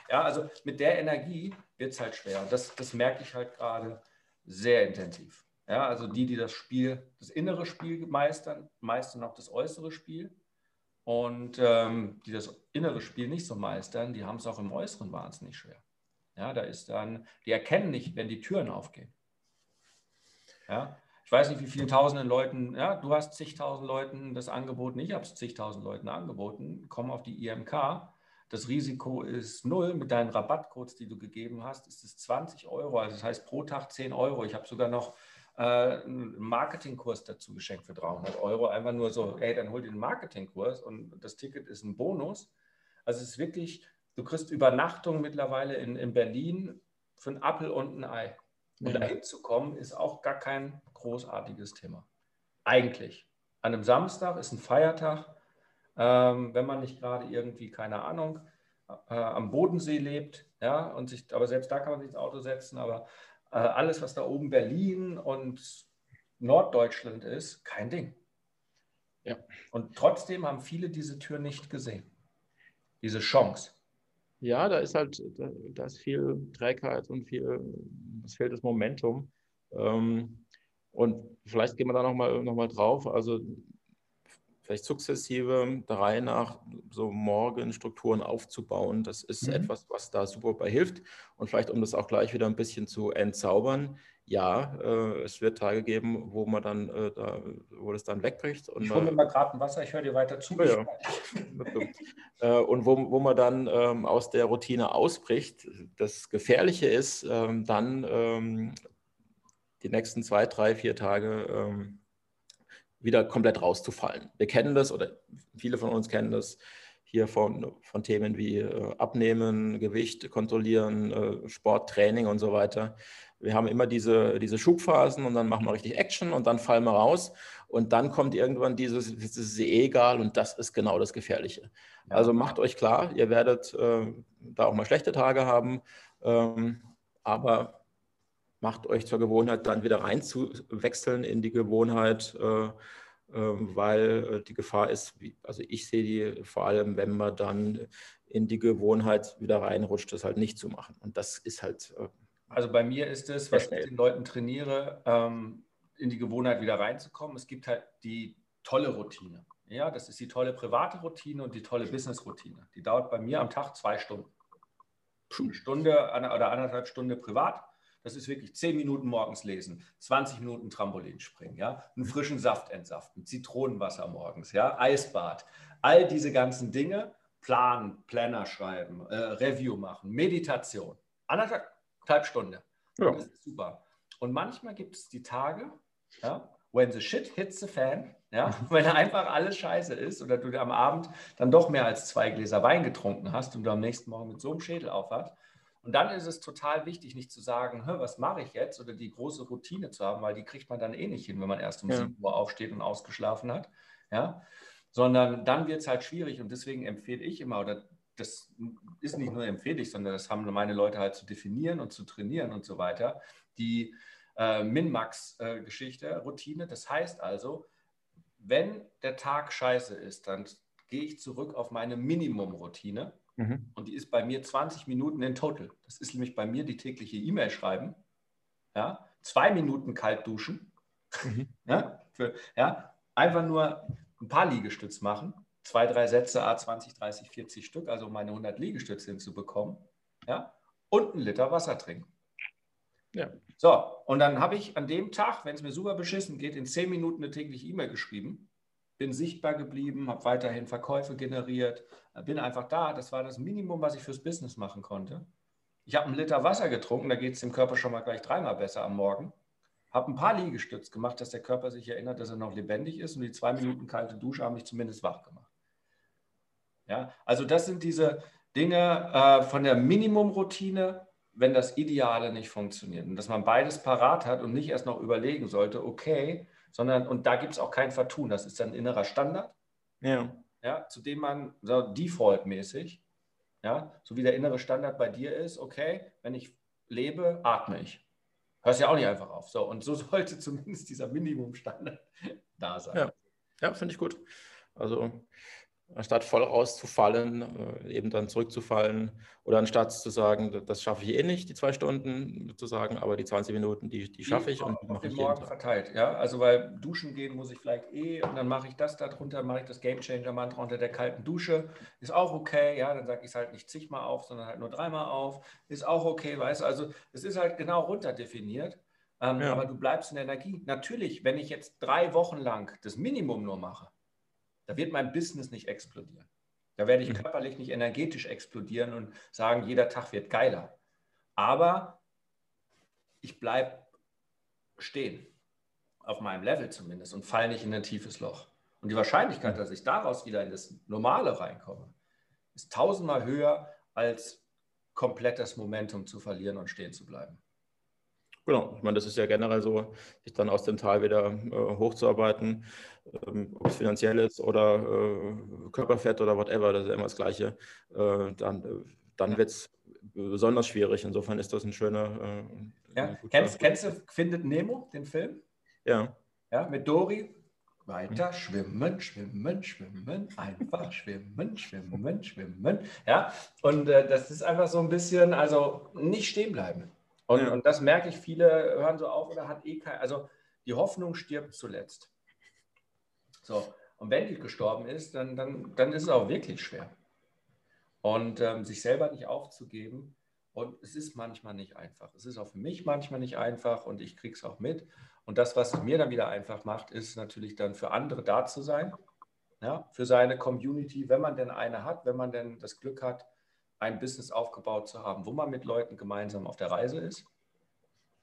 Ja, also mit der Energie wird es halt schwer. Das, das merke ich halt gerade sehr intensiv. Ja, also die, die das Spiel, das innere Spiel meistern, meistern auch das äußere Spiel. Und ähm, die das innere Spiel nicht so meistern, die haben es auch im Äußeren wahnsinnig schwer. Ja, da ist dann, die erkennen nicht, wenn die Türen aufgehen. Ja, ich weiß nicht, wie vielen tausenden Leuten, ja, du hast zigtausend Leuten das angeboten, ich habe es zigtausend Leuten angeboten, kommen auf die IMK das Risiko ist null. Mit deinen Rabattcodes, die du gegeben hast, ist es 20 Euro. Also das heißt pro Tag 10 Euro. Ich habe sogar noch äh, einen Marketingkurs dazu geschenkt für 300 Euro. Einfach nur so, hey, dann hol dir den Marketingkurs und das Ticket ist ein Bonus. Also es ist wirklich, du kriegst Übernachtung mittlerweile in, in Berlin für einen Apfel und ein Ei. Und ja. dahin zu kommen, ist auch gar kein großartiges Thema. Eigentlich. An einem Samstag ist ein Feiertag ähm, wenn man nicht gerade irgendwie, keine Ahnung, äh, am Bodensee lebt, ja, und sich, aber selbst da kann man sich ins Auto setzen, aber äh, alles, was da oben Berlin und Norddeutschland ist, kein Ding. Ja. Und trotzdem haben viele diese Tür nicht gesehen. Diese Chance. Ja, da ist halt, da, da ist viel Trägheit und viel, es fehlt das Momentum. Ähm, und vielleicht gehen wir da nochmal noch mal drauf. Also vielleicht sukzessive der Reihe nach so Morgenstrukturen aufzubauen. Das ist mhm. etwas, was da super bei hilft. Und vielleicht, um das auch gleich wieder ein bisschen zu entzaubern, ja, äh, es wird Tage geben, wo man dann, äh, da, wo das dann wegbricht. Und ich hole mir mal gerade ein Wasser, ich höre dir weiter zu. Ja, äh, und wo, wo man dann ähm, aus der Routine ausbricht. Das Gefährliche ist, ähm, dann ähm, die nächsten zwei, drei, vier Tage ähm, wieder komplett rauszufallen. Wir kennen das oder viele von uns kennen das hier von, von Themen wie äh, Abnehmen, Gewicht kontrollieren, äh, Sport, Training und so weiter. Wir haben immer diese, diese Schubphasen und dann machen wir richtig Action und dann fallen wir raus und dann kommt irgendwann dieses, das ist eh egal und das ist genau das Gefährliche. Also macht euch klar, ihr werdet äh, da auch mal schlechte Tage haben, ähm, aber macht euch zur Gewohnheit, dann wieder reinzuwechseln in die Gewohnheit, äh, äh, weil äh, die Gefahr ist, also ich sehe die vor allem, wenn man dann in die Gewohnheit wieder reinrutscht, das halt nicht zu machen. Und das ist halt. also bei mir ist es, was ich den Leuten trainiere, ähm, in die Gewohnheit wieder reinzukommen. Es gibt halt die tolle Routine. Ja, das ist die tolle private Routine und die tolle Business-Routine. Die dauert bei mir am Tag zwei Stunden. Eine Stunde oder anderthalb Stunden privat das ist wirklich 10 Minuten morgens lesen, 20 Minuten Trampolin springen, ja, einen frischen Saft entsaften, Zitronenwasser morgens, ja, Eisbad, all diese ganzen Dinge, planen, Planner schreiben, äh, Review machen, Meditation, anderthalb Stunden. Ja. Das ist super. Und manchmal gibt es die Tage, ja, when the shit hits the fan, ja, wenn einfach alles scheiße ist oder du am Abend dann doch mehr als zwei Gläser Wein getrunken hast und du am nächsten Morgen mit so einem Schädel aufwachst, und dann ist es total wichtig, nicht zu sagen, was mache ich jetzt oder die große Routine zu haben, weil die kriegt man dann eh nicht hin, wenn man erst um ja. 7 Uhr aufsteht und ausgeschlafen hat. Ja? Sondern dann wird es halt schwierig und deswegen empfehle ich immer, oder das ist nicht nur empfehle ich, sondern das haben meine Leute halt zu definieren und zu trainieren und so weiter, die äh, Min-Max-Geschichte, Routine. Das heißt also, wenn der Tag scheiße ist, dann gehe ich zurück auf meine Minimum-Routine Mhm. Und die ist bei mir 20 Minuten in total. Das ist nämlich bei mir die tägliche E-Mail schreiben. Ja, zwei Minuten kalt duschen. Mhm. Ja, für, ja, einfach nur ein paar Liegestütz machen. Zwei, drei Sätze, A 20, 30, 40 Stück, also meine 100 Liegestütze hinzubekommen. Ja, und einen Liter Wasser trinken. Ja. So, und dann habe ich an dem Tag, wenn es mir super beschissen geht, in zehn Minuten eine tägliche E-Mail geschrieben, bin sichtbar geblieben, habe weiterhin Verkäufe generiert, bin einfach da. Das war das Minimum, was ich fürs Business machen konnte. Ich habe einen Liter Wasser getrunken, da geht es dem Körper schon mal gleich dreimal besser am Morgen. Habe ein paar Liegestütz gemacht, dass der Körper sich erinnert, dass er noch lebendig ist und die zwei Minuten kalte Dusche haben mich zumindest wach gemacht. Ja, also das sind diese Dinge äh, von der Minimumroutine, wenn das Ideale nicht funktioniert. Und dass man beides parat hat und nicht erst noch überlegen sollte, okay, sondern, und da gibt es auch kein Vertun, das ist ein innerer Standard, ja. Ja, zu dem man so defaultmäßig, ja, so wie der innere Standard bei dir ist, okay, wenn ich lebe, atme ich. Hörst ja auch nicht einfach auf. So, und so sollte zumindest dieser Minimumstandard da sein. Ja, ja finde ich gut. Also anstatt voll rauszufallen, äh, eben dann zurückzufallen oder anstatt zu sagen, das schaffe ich eh nicht, die zwei Stunden zu sagen, aber die 20 Minuten, die, die schaffe ich und die mache ich jeden Morgen Tag. verteilt, ja, also weil duschen gehen muss ich vielleicht eh und dann mache ich das darunter, mache ich das Game Changer Mantra unter der kalten Dusche, ist auch okay, ja, dann sage ich es halt nicht zigmal auf, sondern halt nur dreimal auf, ist auch okay, weißt du, also es ist halt genau runterdefiniert. Ähm, ja. Aber du bleibst in der Energie. Natürlich, wenn ich jetzt drei Wochen lang das Minimum nur mache, da wird mein Business nicht explodieren. Da werde ich mhm. körperlich nicht energetisch explodieren und sagen, jeder Tag wird geiler. Aber ich bleibe stehen, auf meinem Level zumindest, und falle nicht in ein tiefes Loch. Und die Wahrscheinlichkeit, dass ich daraus wieder in das Normale reinkomme, ist tausendmal höher, als komplett das Momentum zu verlieren und stehen zu bleiben. Genau, ich meine, das ist ja generell so, sich dann aus dem Tal wieder äh, hochzuarbeiten, ähm, ob es finanziell ist oder äh, Körperfett oder whatever, das ist ja immer das Gleiche. Äh, dann äh, dann wird es besonders schwierig. Insofern ist das ein schöner. Äh, ja. Kennst, kennst du Findet Nemo, den Film? Ja. Ja, mit Dori. Weiter mhm. schwimmen, schwimmen, schwimmen, einfach schwimmen, schwimmen, schwimmen. Ja, und äh, das ist einfach so ein bisschen, also nicht stehen bleiben. Und, ja. und das merke ich, viele hören so auf oder hat eh kein, also die Hoffnung stirbt zuletzt. So, und wenn die gestorben ist, dann, dann, dann ist es auch wirklich schwer. Und ähm, sich selber nicht aufzugeben. Und es ist manchmal nicht einfach. Es ist auch für mich manchmal nicht einfach und ich kriege es auch mit. Und das, was es mir dann wieder einfach macht, ist natürlich dann für andere da zu sein. Ja, für seine Community, wenn man denn eine hat, wenn man denn das Glück hat, ein Business aufgebaut zu haben, wo man mit Leuten gemeinsam auf der Reise ist,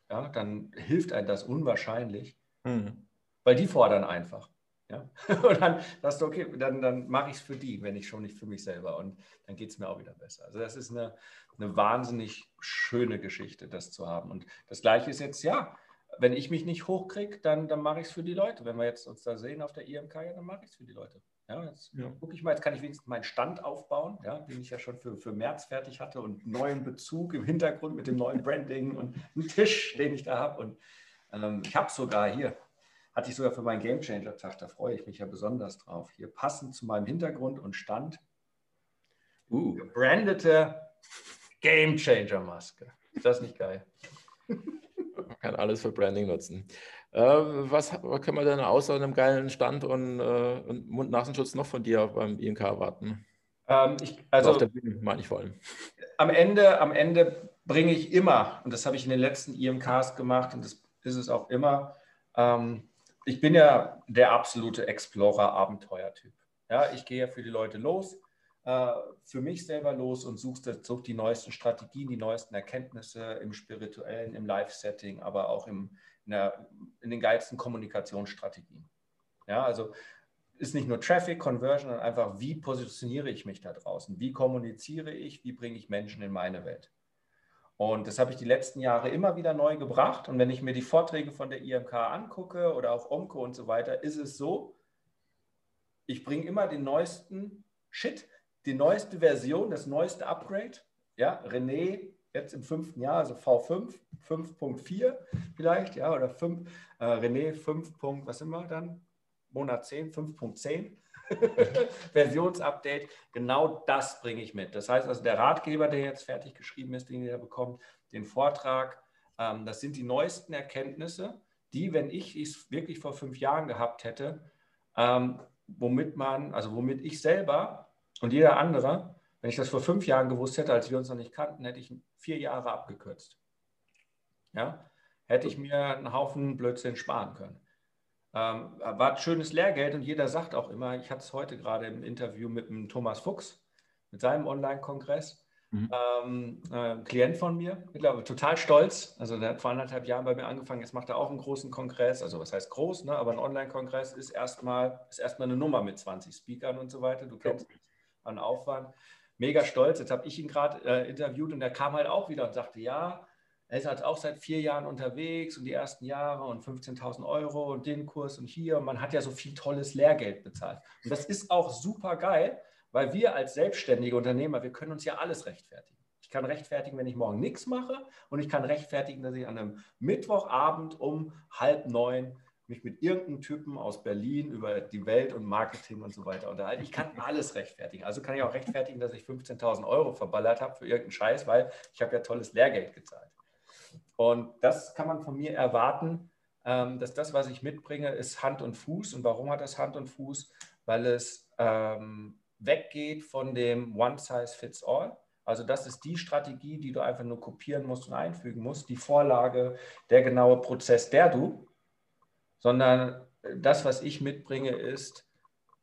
ja, dann hilft einem das unwahrscheinlich, mhm. weil die fordern einfach. Ja? Und dann sagst du, okay, dann, dann mache ich es für die, wenn ich schon nicht für mich selber. Und dann geht es mir auch wieder besser. Also das ist eine, eine wahnsinnig schöne Geschichte, das zu haben. Und das Gleiche ist jetzt, ja, wenn ich mich nicht hochkriege, dann, dann mache ich es für die Leute. Wenn wir jetzt uns da sehen auf der IMK, ja, dann mache ich es für die Leute. Ja, jetzt ja. gucke ich mal, jetzt kann ich wenigstens meinen Stand aufbauen, ja, den ich ja schon für, für März fertig hatte und neuen Bezug im Hintergrund mit dem neuen Branding und einen Tisch, den ich da habe. Und ähm, ich habe sogar hier, hatte ich sogar für meinen Game Changer Tag, da freue ich mich ja besonders drauf. Hier passend zu meinem Hintergrund und Stand, uh. gebrandete Game Changer Maske. Ist das nicht geil? Man kann alles für Branding nutzen. Äh, was, was können wir denn außer einem geilen Stand und, äh, und Mund-Nasenschutz noch von dir beim INK erwarten? Ähm, ich, also auf der Bühne meine ich vor allem. Am Ende, am Ende bringe ich immer, und das habe ich in den letzten IMKs gemacht und das ist es auch immer, ähm, ich bin ja der absolute Explorer-Abenteuer-Typ. Ja, ich gehe ja für die Leute los, äh, für mich selber los und suche such die neuesten Strategien, die neuesten Erkenntnisse im spirituellen, im Live-Setting, aber auch im, in, der, in den geilsten Kommunikationsstrategien. Ja, also ist nicht nur Traffic, Conversion, sondern einfach, wie positioniere ich mich da draußen? Wie kommuniziere ich? Wie bringe ich Menschen in meine Welt? Und das habe ich die letzten Jahre immer wieder neu gebracht. Und wenn ich mir die Vorträge von der IMK angucke oder auch OMCO und so weiter, ist es so, ich bringe immer den neuesten Shit, die neueste Version, das neueste Upgrade. Ja, René jetzt im fünften Jahr, also V5, 5.4 vielleicht, ja, oder 5, äh, René 5. was sind wir dann? Monat 10, 5.10. Versionsupdate, genau das bringe ich mit. Das heißt also, der Ratgeber, der jetzt fertig geschrieben ist, den ihr bekommt, den Vortrag, ähm, das sind die neuesten Erkenntnisse, die, wenn ich es wirklich vor fünf Jahren gehabt hätte, ähm, womit man, also womit ich selber und jeder andere wenn ich das vor fünf Jahren gewusst hätte, als wir uns noch nicht kannten, hätte ich vier Jahre abgekürzt. ja, hätte ich mir einen Haufen Blödsinn sparen können. Ähm, war ein schönes Lehrgeld und jeder sagt auch immer, ich hatte es heute gerade im Interview mit dem Thomas Fuchs, mit seinem Online-Kongress, mhm. ähm, äh, Klient von mir, mittlerweile total stolz. Also der hat vor anderthalb Jahren bei mir angefangen, jetzt macht er auch einen großen Kongress, also was heißt groß, ne? aber ein Online-Kongress ist erstmal ist erstmal eine Nummer mit 20 Speakern und so weiter. Du kennst ja. an Aufwand. Mega stolz. Jetzt habe ich ihn gerade äh, interviewt und der kam halt auch wieder und sagte, ja, er ist halt auch seit vier Jahren unterwegs und die ersten Jahre und 15.000 Euro und den Kurs und hier. Und man hat ja so viel tolles Lehrgeld bezahlt. Und das ist auch super geil, weil wir als selbstständige Unternehmer, wir können uns ja alles rechtfertigen. Ich kann rechtfertigen, wenn ich morgen nichts mache und ich kann rechtfertigen, dass ich an einem Mittwochabend um halb neun mich mit irgendeinem Typen aus Berlin über die Welt und Marketing und so weiter unterhalte. Ich kann alles rechtfertigen. Also kann ich auch rechtfertigen, dass ich 15.000 Euro verballert habe für irgendeinen Scheiß, weil ich habe ja tolles Lehrgeld gezahlt. Und das kann man von mir erwarten, ähm, dass das, was ich mitbringe, ist Hand und Fuß. Und warum hat das Hand und Fuß? Weil es ähm, weggeht von dem One Size Fits All. Also das ist die Strategie, die du einfach nur kopieren musst und einfügen musst, die Vorlage, der genaue Prozess, der du, sondern das, was ich mitbringe, ist,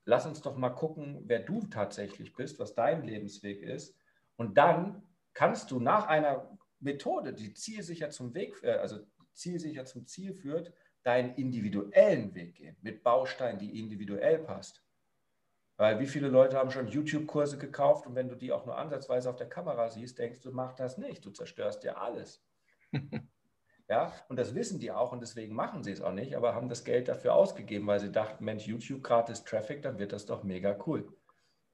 lass uns doch mal gucken, wer du tatsächlich bist, was dein Lebensweg ist. Und dann kannst du nach einer Methode, die zielsicher zum Weg, äh, also zielsicher zum Ziel führt, deinen individuellen Weg gehen, mit Bausteinen, die individuell passt. Weil wie viele Leute haben schon YouTube-Kurse gekauft und wenn du die auch nur ansatzweise auf der Kamera siehst, denkst du, mach das nicht, du zerstörst dir alles. ja, und das wissen die auch und deswegen machen sie es auch nicht, aber haben das Geld dafür ausgegeben, weil sie dachten, Mensch, YouTube gratis Traffic, dann wird das doch mega cool.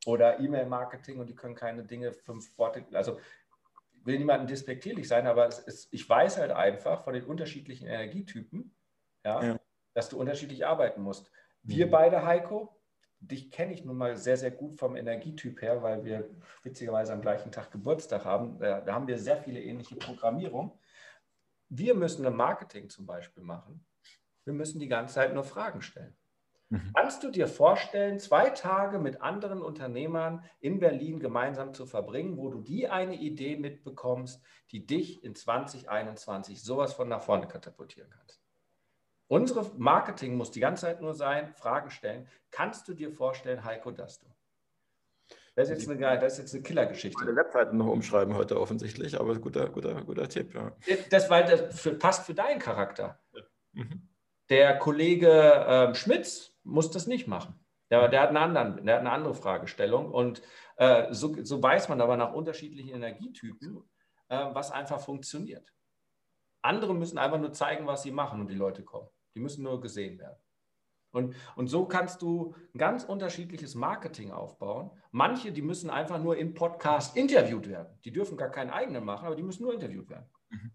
Oder E-Mail-Marketing und die können keine Dinge fünf Worte, also will niemandem despektierlich sein, aber ist, ich weiß halt einfach von den unterschiedlichen Energietypen, ja, ja. dass du unterschiedlich arbeiten musst. Wir mhm. beide, Heiko, dich kenne ich nun mal sehr, sehr gut vom Energietyp her, weil wir witzigerweise am gleichen Tag Geburtstag haben. Da, da haben wir sehr viele ähnliche Programmierung. Wir müssen ein Marketing zum Beispiel machen. Wir müssen die ganze Zeit nur Fragen stellen. Mhm. Kannst du dir vorstellen, zwei Tage mit anderen Unternehmern in Berlin gemeinsam zu verbringen, wo du die eine Idee mitbekommst, die dich in 2021 sowas von nach vorne katapultieren kannst? Unsere Marketing muss die ganze Zeit nur sein, Fragen stellen. Kannst du dir vorstellen, Heiko, dass du? Das ist jetzt eine, das ist jetzt eine Killergeschichte. Meine Webseiten noch umschreiben heute offensichtlich, aber guter, guter, guter Tipp. Ja. Das, weil das für, passt für deinen Charakter. Ja. Mhm. Der Kollege äh, Schmitz, muss das nicht machen. Der, der, hat, anderen, der hat eine andere Fragestellung. Und äh, so, so, weiß man aber nach unterschiedlichen Energietypen, äh, was einfach funktioniert. Andere müssen einfach nur zeigen, was sie machen und die Leute kommen. Die müssen nur gesehen werden. Und, und so kannst du ein ganz unterschiedliches Marketing aufbauen. Manche, die müssen einfach nur im Podcast interviewt werden. Die dürfen gar keinen eigenen machen, aber die müssen nur interviewt werden. Mhm.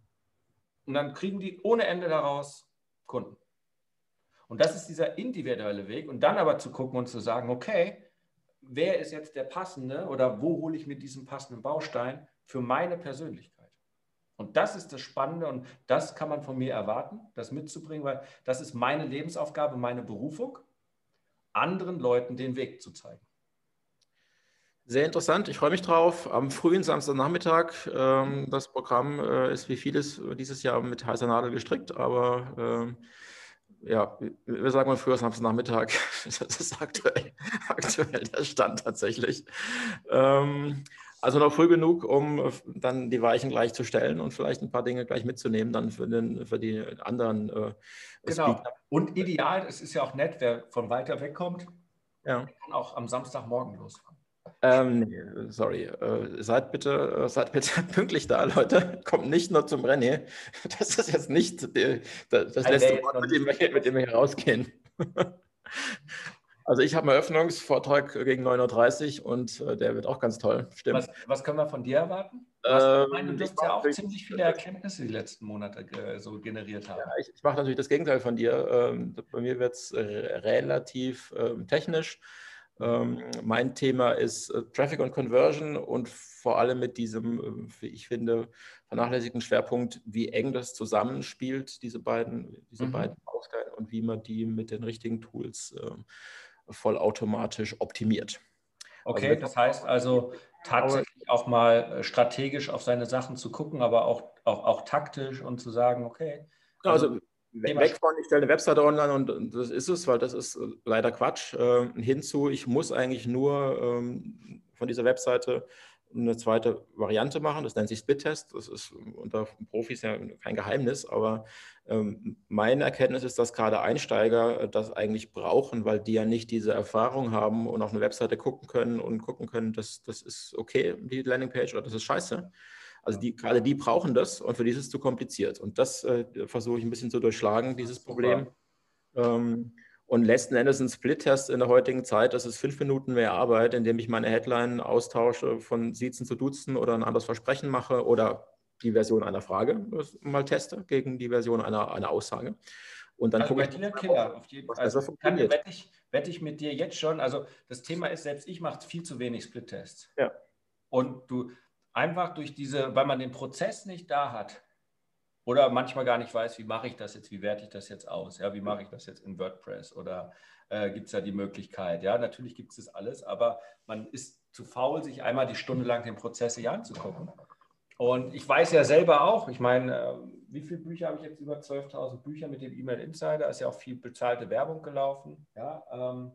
Und dann kriegen die ohne Ende daraus Kunden. Und das ist dieser individuelle Weg. Und dann aber zu gucken und zu sagen, okay, wer ist jetzt der passende oder wo hole ich mir diesen passenden Baustein für meine Persönlichkeit? Und das ist das Spannende und das kann man von mir erwarten, das mitzubringen, weil das ist meine Lebensaufgabe, meine Berufung, anderen Leuten den Weg zu zeigen. Sehr interessant, ich freue mich drauf. Am frühen Samstagnachmittag. Ähm, das Programm äh, ist wie vieles dieses Jahr mit heißer Nadel gestrickt, aber ähm, ja, wir sagen mal früher Samstagnachmittag. Das ist aktuell, aktuell der Stand tatsächlich. Ähm, also noch früh genug, um dann die Weichen gleich zu stellen und vielleicht ein paar Dinge gleich mitzunehmen, dann für, den, für die anderen. Äh, genau. Speaker. Und ideal, es ist ja auch nett, wer von weiter weg kommt, ja. kann auch am Samstagmorgen losfahren. Ähm, sorry. Äh, seid bitte, äh, seid bitte pünktlich da, Leute. Kommt nicht nur zum Rennen. Das ist jetzt nicht die, das, das letzte Wort, mit dem, wir, mit dem wir hier rausgehen. Also ich habe einen Eröffnungsvortrag gegen 9.30 Uhr und äh, der wird auch ganz toll. Stimmt. Was, was können wir von dir erwarten? Ähm, meine, du hast ja auch ziemlich viele Erkenntnisse die letzten Monate äh, so generiert haben. Ja, ich, ich mache natürlich das Gegenteil von dir. Ähm, bei mir wird es äh, relativ ähm, technisch. Ähm, mein Thema ist äh, Traffic und Conversion und vor allem mit diesem, äh, wie ich finde, vernachlässigten Schwerpunkt, wie eng das zusammenspielt, diese beiden, diese mhm. beiden Bausteine und wie man die mit den richtigen Tools äh, vollautomatisch optimiert. Okay, also, das heißt also, tatsächlich auch mal äh, strategisch auf seine Sachen zu gucken, aber auch, auch, auch taktisch und zu sagen, okay. Also, also weg von, ich stelle eine Webseite online und das ist es, weil das ist äh, leider Quatsch, äh, hinzu, ich muss eigentlich nur ähm, von dieser Webseite eine zweite Variante machen. Das nennt sich Split-Test. Das ist unter Profis ja kein Geheimnis, aber ähm, meine Erkenntnis ist, dass gerade Einsteiger äh, das eigentlich brauchen, weil die ja nicht diese Erfahrung haben und auf eine Webseite gucken können und gucken können, dass das ist okay, die Landingpage oder das ist scheiße. Also die, gerade die brauchen das und für die ist es zu kompliziert. Und das äh, versuche ich ein bisschen zu durchschlagen, dieses Problem. Ähm, und letzten Endes ein Split-Test in der heutigen Zeit, das ist fünf Minuten mehr Arbeit, indem ich meine Headline austausche von Siezen zu Duzen oder ein anderes Versprechen mache oder die Version einer Frage mal teste gegen die Version einer, einer Aussage. Und dann also gucke ich. Killer, auf jeden Fall. Also kann, wette, ich, wette ich mit dir jetzt schon. Also das Thema ist, selbst ich mache viel zu wenig Split-Tests. Ja. Und du einfach durch diese, weil man den Prozess nicht da hat, oder manchmal gar nicht weiß, wie mache ich das jetzt, wie werte ich das jetzt aus, ja, wie mache ich das jetzt in WordPress oder äh, gibt es da die Möglichkeit, ja, natürlich gibt es das alles, aber man ist zu faul, sich einmal die Stunde lang den Prozess hier anzugucken. Und ich weiß ja selber auch, ich meine, äh, wie viele Bücher habe ich jetzt? Über 12.000 Bücher mit dem E-Mail Insider, ist ja auch viel bezahlte Werbung gelaufen, ja, ähm,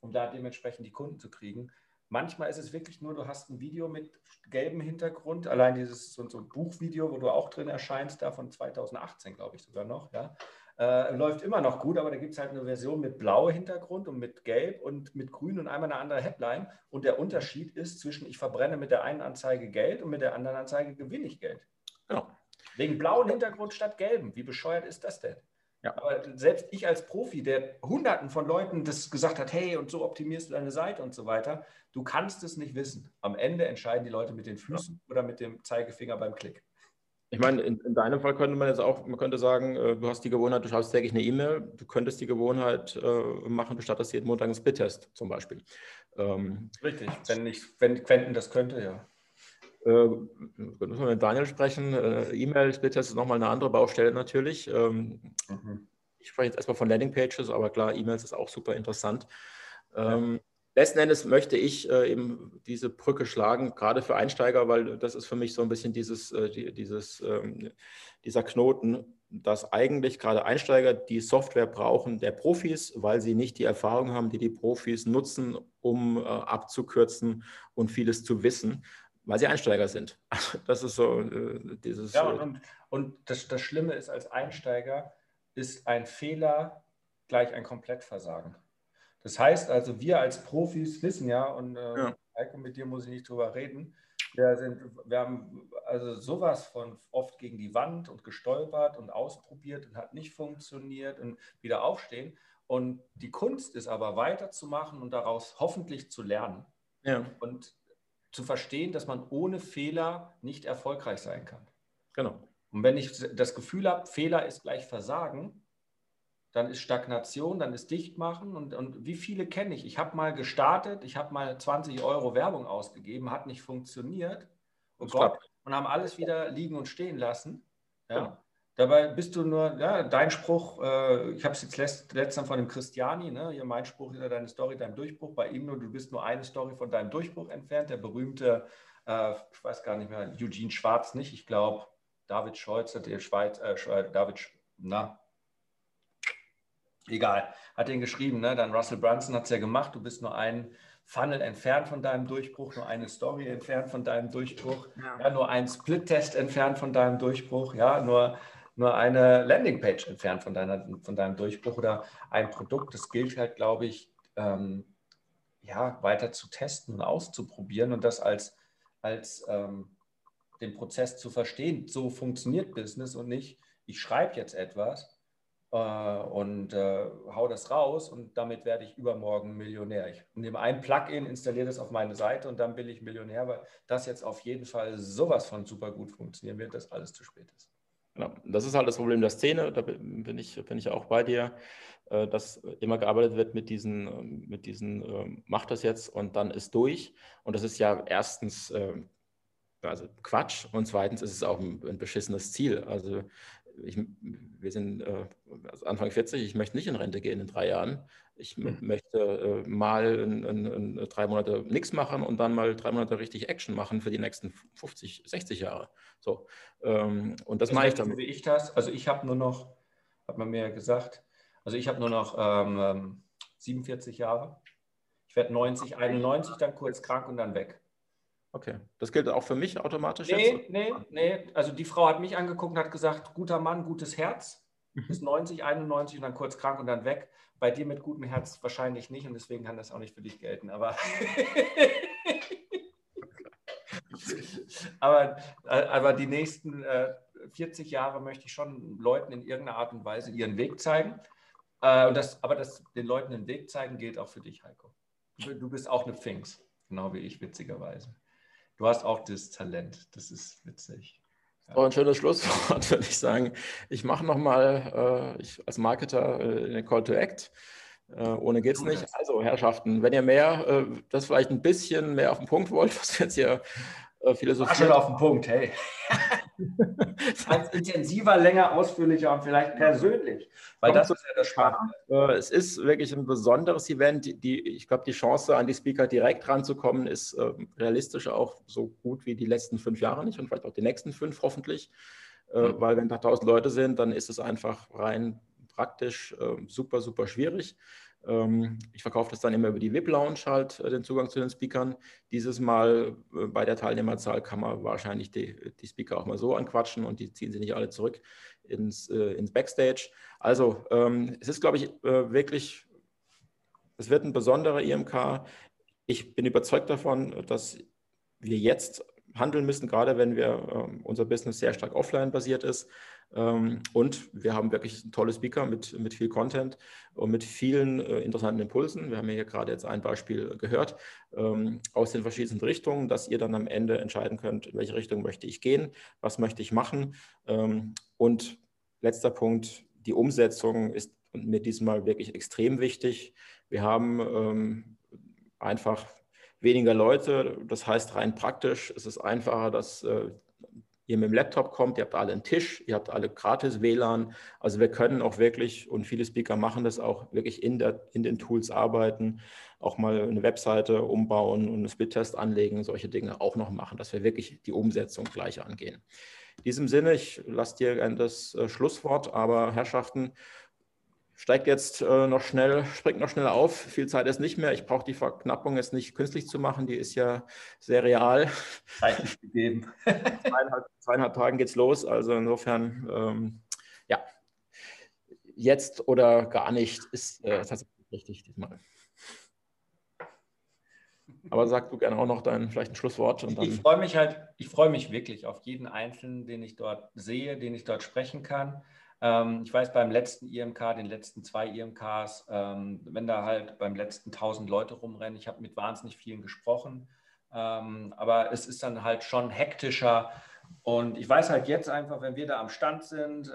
um da dementsprechend die Kunden zu kriegen. Manchmal ist es wirklich nur, du hast ein Video mit gelbem Hintergrund, allein dieses so, so ein Buchvideo, wo du auch drin erscheinst, da von 2018, glaube ich sogar noch, ja. Äh, läuft immer noch gut, aber da gibt es halt eine Version mit blauem Hintergrund und mit gelb und mit grün und einmal eine andere Headline. Und der Unterschied ist zwischen, ich verbrenne mit der einen Anzeige Geld und mit der anderen Anzeige gewinne ich Geld. Genau. Wegen blauen Hintergrund statt gelben. Wie bescheuert ist das denn? Ja. Aber selbst ich als Profi, der hunderten von Leuten das gesagt hat, hey, und so optimierst du deine Seite und so weiter, du kannst es nicht wissen. Am Ende entscheiden die Leute mit den Füßen ja. oder mit dem Zeigefinger beim Klick. Ich meine, in, in, deinem Fall könnte man jetzt auch, man könnte sagen, äh, du hast die Gewohnheit, du schreibst täglich eine E-Mail, du könntest die Gewohnheit äh, machen, du startest jeden Montag einen Split-Test zum Beispiel. Ähm, Richtig, wenn, ich, wenn Quentin das könnte, ja. Äh, müssen wir mit Daniel sprechen. Äh, E-Mail-Splitters ist nochmal eine andere Baustelle natürlich. Ähm, mhm. Ich spreche jetzt erstmal von Landingpages, aber klar, E-Mails ist auch super interessant. Ähm, ja. Letzten Endes möchte ich äh, eben diese Brücke schlagen, gerade für Einsteiger, weil das ist für mich so ein bisschen dieses, äh, die, dieses, ähm, dieser Knoten, dass eigentlich gerade Einsteiger die Software brauchen der Profis, weil sie nicht die Erfahrung haben, die die Profis nutzen, um äh, abzukürzen und vieles zu wissen weil sie Einsteiger sind. Das ist so äh, dieses. Ja, und, und, und das, das Schlimme ist, als Einsteiger ist ein Fehler gleich ein Komplettversagen. Das heißt also, wir als Profis wissen ja, und äh, ja. Heiko, mit dir muss ich nicht drüber reden, wir, sind, wir haben also sowas von oft gegen die Wand und gestolpert und ausprobiert und hat nicht funktioniert und wieder aufstehen. Und die Kunst ist aber weiterzumachen und daraus hoffentlich zu lernen. Ja. Und zu verstehen, dass man ohne Fehler nicht erfolgreich sein kann. Genau. Und wenn ich das Gefühl habe, Fehler ist gleich Versagen, dann ist Stagnation, dann ist Dichtmachen. Und, und wie viele kenne ich? Ich habe mal gestartet, ich habe mal 20 Euro Werbung ausgegeben, hat nicht funktioniert. Und, Gott, und haben alles wieder liegen und stehen lassen. Ja. Dabei bist du nur, ja, dein Spruch, äh, ich habe es jetzt letzt, letztens von dem Christiani, ne, hier mein Spruch ist ja deine Story, dein Durchbruch. Bei ihm nur, du bist nur eine Story von deinem Durchbruch entfernt. Der berühmte, äh, ich weiß gar nicht mehr, Eugene Schwarz nicht, ich glaube, David Scholz, der Schweiz, äh, David, na, egal, hat den geschrieben, ne? Dann Russell Brunson hat es ja gemacht, du bist nur ein Funnel entfernt von deinem Durchbruch, nur eine Story entfernt von deinem Durchbruch, ja. ja nur ein Split-Test entfernt von deinem Durchbruch, ja, nur nur eine Landingpage entfernt von, deiner, von deinem Durchbruch oder ein Produkt. Das gilt halt, glaube ich, ähm, ja, weiter zu testen und auszuprobieren und das als, als ähm, den Prozess zu verstehen. So funktioniert Business und nicht, ich schreibe jetzt etwas äh, und äh, hau das raus und damit werde ich übermorgen Millionär. Ich nehme ein Plugin, installiere das auf meine Seite und dann bin ich Millionär, weil das jetzt auf jeden Fall sowas von super gut funktionieren wird, dass alles zu spät ist. Genau. Das ist halt das Problem der Szene, da bin ich, bin ich auch bei dir, äh, dass immer gearbeitet wird mit diesen, ähm, mit diesen, ähm, mach das jetzt und dann ist durch. Und das ist ja erstens ähm, also Quatsch und zweitens ist es auch ein, beschissenes Ziel. Also ich, wir sind äh, also Anfang 40, ich möchte nicht in Rente gehen in drei Jahren. Ich möchte äh, mal in, in, in drei Monate nichts machen und dann mal drei Monate richtig Action machen für die nächsten 50, 60 Jahre. So. Ähm, und das, das meine ich dann. Wie ich das? Also ich habe nur noch, hat man mir ja gesagt, also ich habe nur noch ähm, 47 ähm, Jahre. Ich werde 90, 91, dann kurz krank und dann weg. Okay. Das gilt auch für mich automatisch? Nee, jetzt? nee, nee. Also die Frau hat mich angeguckt und hat gesagt, guter Mann, gutes Herz. Mhm. Bis 90, 91 und dann kurz krank und dann weg. Bei dir mit gutem Herz wahrscheinlich nicht und deswegen kann das auch nicht für dich gelten. Aber, aber, äh, aber die nächsten äh, 40 Jahre möchte ich schon Leuten in irgendeiner Art und Weise ihren Weg zeigen. Äh, das, aber das, den Leuten den Weg zeigen gilt auch für dich, Heiko. Du bist auch eine Pfingst, genau wie ich, witzigerweise. Du hast auch das Talent. Das ist witzig. Ja. ein schönes Schlusswort, würde ich sagen. Ich mache nochmal äh, als Marketer äh, den Call to Act. Äh, ohne geht es nicht. Also, Herrschaften, wenn ihr mehr, äh, das vielleicht ein bisschen mehr auf den Punkt wollt, was jetzt hier äh, philosophiert. schon auf den Punkt, hey. Als intensiver, länger, ausführlicher und vielleicht persönlich. Weil das ist ja das Spannende. Äh, es ist wirklich ein besonderes Event. Die, ich glaube, die Chance, an die Speaker direkt ranzukommen, ist äh, realistisch auch so gut wie die letzten fünf Jahre nicht und vielleicht auch die nächsten fünf hoffentlich. Äh, mhm. Weil wenn da tausend Leute sind, dann ist es einfach rein praktisch äh, super, super schwierig. Ähm, ich verkaufe das dann immer über die VIP-Lounge halt, äh, den Zugang zu den Speakern. Dieses Mal äh, bei der Teilnehmerzahl kann man wahrscheinlich die, die Speaker auch mal so anquatschen und die ziehen sie nicht alle zurück ins, äh, ins Backstage. Also ähm, es ist, glaube ich, wirklich, es wird ein besonderer IMK. Ich bin überzeugt davon, dass wir jetzt handeln müssen, gerade wenn wir ähm, unser Business sehr stark offline basiert ist. Ähm, und wir haben wirklich tolle Speaker mit, mit viel Content und mit vielen äh, interessanten Impulsen. Wir haben hier gerade jetzt ein Beispiel gehört ähm, aus den verschiedenen Richtungen, dass ihr dann am Ende entscheiden könnt, in welche Richtung möchte ich gehen, was möchte ich machen. Ähm, und letzter Punkt, die Umsetzung ist mir diesmal wirklich extrem wichtig. Wir haben einfach weniger Leute. Das heißt rein praktisch, es ist einfacher, dass äh, ihr mit dem Laptop kommt, ihr habt alle einen Tisch, ihr habt alle gratis WLAN. Also wir können auch wirklich, und viele Speaker machen das auch, wirklich in, der, in den Tools arbeiten, auch mal eine Webseite umbauen und einen Split-Test anlegen, solche Dinge auch noch machen, dass wir wirklich die Umsetzung gleich angehen. In diesem Sinne, ich lasse dir das äh, Schlusswort, aber Herrschaften, steigt jetzt äh, noch schnell, springt noch schnell auf. Viel Zeit ist nicht mehr. Ich brauche die Verknappung jetzt nicht künstlich zu machen, die ist ja sehr real. Zeitlich gegeben. zweieinhalb, zweieinhalb Tagen geht's los. Also insofern, ähm, ja, jetzt oder gar nicht ist äh, tatsächlich richtig diesmal. Aber sag du gerne auch noch dein vielleicht ein Schlusswort. ich, ich freue mich halt, ich freue mich wirklich auf jeden Einzelnen, den ich dort sehe, den ich dort sprechen kann. Ähm, ich weiß beim letzten IMK, den letzten zwei IMKs, ähm, wenn da halt beim letzten 1000 Leute rumrennen, ich habe mit wahnsinnig vielen gesprochen, ähm, aber es ist dann halt schon hektischer. Und ich weiß halt jetzt einfach, wenn wir da am Stand sind,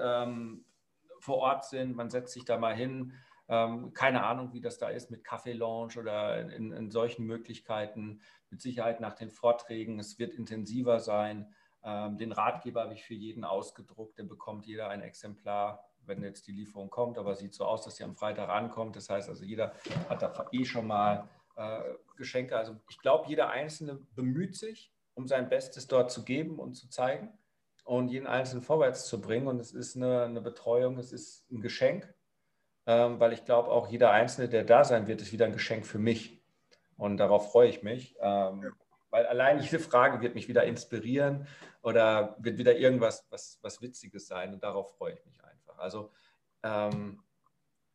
vor Ort sind, man setzt sich da mal hin, keine Ahnung, wie das da ist mit Kaffee-Lounge oder in, in solchen Möglichkeiten. Mit Sicherheit nach den Vorträgen. Es wird intensiver sein. Ähm, den Ratgeber habe ich für jeden ausgedruckt, den bekommt jeder ein Exemplar, wenn jetzt die Lieferung kommt, aber sieht so aus, dass sie am Freitag ankommt. Das heißt also, jeder hat da eh schon mal äh, Geschenke. Also ich glaube, jeder Einzelne bemüht sich, um sein Bestes dort zu geben und zu zeigen und jeden Einzelnen vorwärts zu bringen. Und es ist eine, eine Betreuung, es ist ein Geschenk, ähm, weil ich glaube, auch jeder Einzelne, der da sein wird, ist wieder ein Geschenk für mich. Und darauf freue ich mich. Ähm, weil allein diese Frage wird mich wieder inspirieren oder wird wieder irgendwas was, was Witziges sein und darauf freue ich mich einfach. Also ähm,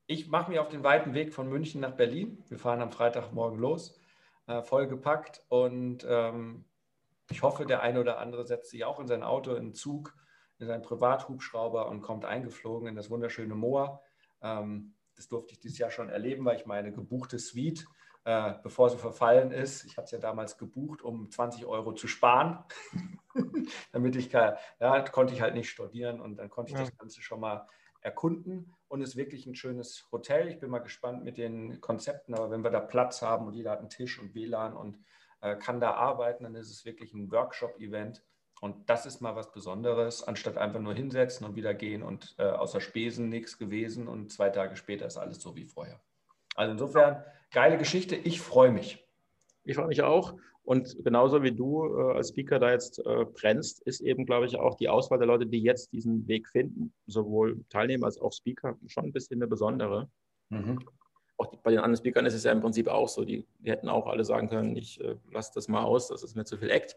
ich mache mich auf den weiten Weg von München nach Berlin. Wir fahren am Freitagmorgen los, äh, vollgepackt und ähm, ich hoffe, der eine oder andere setzt sich auch in sein Auto, in den Zug, in seinen Privathubschrauber und kommt eingeflogen in das wunderschöne Moor. Ähm, das durfte ich dieses Jahr schon erleben, weil ich meine gebuchte Suite äh, bevor sie verfallen ist. Ich hatte es ja damals gebucht, um 20 Euro zu sparen, damit ich, kann, ja, konnte ich halt nicht studieren und dann konnte ich ja. das Ganze schon mal erkunden und es ist wirklich ein schönes Hotel. Ich bin mal gespannt mit den Konzepten, aber wenn wir da Platz haben und jeder hat einen Tisch und WLAN und äh, kann da arbeiten, dann ist es wirklich ein Workshop-Event Und das ist mal was Besonderes, anstatt einfach nur hinsetzen und wieder gehen und äh, außer Spesen nichts gewesen und zwei Tage später ist alles so wie vorher. Also insofern, geile Geschichte. Ich freue mich. Ich freue mich auch. Und genauso wie du äh, als Speaker da jetzt äh, brennst, ist eben, glaube ich, auch die Auswahl der Leute, die jetzt diesen Weg finden, sowohl Teilnehmer als auch Speaker, schon ein bisschen eine besondere. Mhm. Auch die, bei den anderen Speakern ist es ja im Prinzip auch so. Die, die hätten auch alle sagen können, ich äh, lasse das mal aus, das ist mir zu viel Act.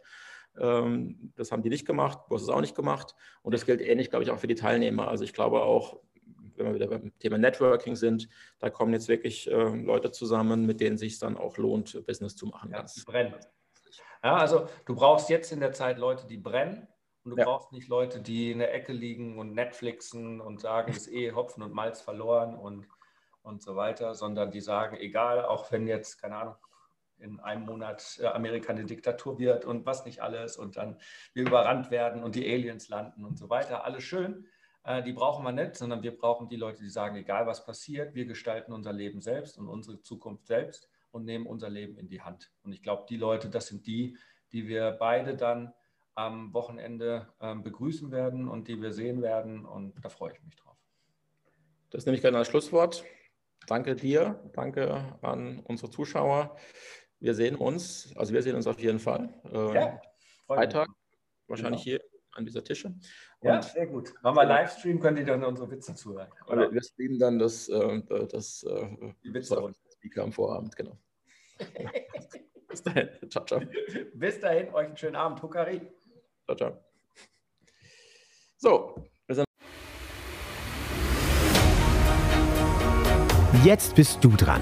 Ähm, das haben die nicht gemacht, du hast es auch nicht gemacht. Und das gilt ähnlich, glaube ich, auch für die Teilnehmer. Also ich glaube auch, wenn wir wieder beim Thema Networking sind, da kommen jetzt wirklich äh, Leute zusammen, mit denen sich dann auch lohnt, Business zu machen. Ja, das brennen. Ja, also du brauchst jetzt in der Zeit Leute, die brennen. Und du ja. brauchst nicht Leute, die in der Ecke liegen und Netflixen und sagen, es ist eh Hopfen und Malz verloren und, und so weiter, sondern die sagen, egal, auch wenn jetzt, keine Ahnung, in einem Monat äh, Amerika eine Diktatur wird und was nicht alles und dann wir überrannt werden und die Aliens landen und so weiter. Alles schön. Äh, die brauchen wir nicht, sondern wir brauchen die Leute, die sagen, egal was passiert, wir gestalten unser Leben selbst und unsere Zukunft selbst und nehmen unser Leben in die Hand. Und ich glaube, die Leute, das sind die, die wir beide dann am Wochenende ähm, begrüßen werden und die wir sehen werden. Und da freue ich mich drauf. Das nehme ich gerne als Schlusswort. Danke dir, danke an unsere Zuschauer. Wir sehen uns, also wir sehen uns auf jeden Fall. Äh, ja, Freitag, wahrscheinlich genau. hier an dieser Tische. Und ja, sehr gut. Machen wir Livestream, könnt ihr dann unsere Witze zuhören. Oder? Wir streamen dann das, äh, das äh, Die Witze Speaker am Vorabend, genau. Bis dahin. Ciao, ciao. Bis dahin, euch einen schönen Abend. Hukari. Ciao, ciao. So, Jetzt bist du dran.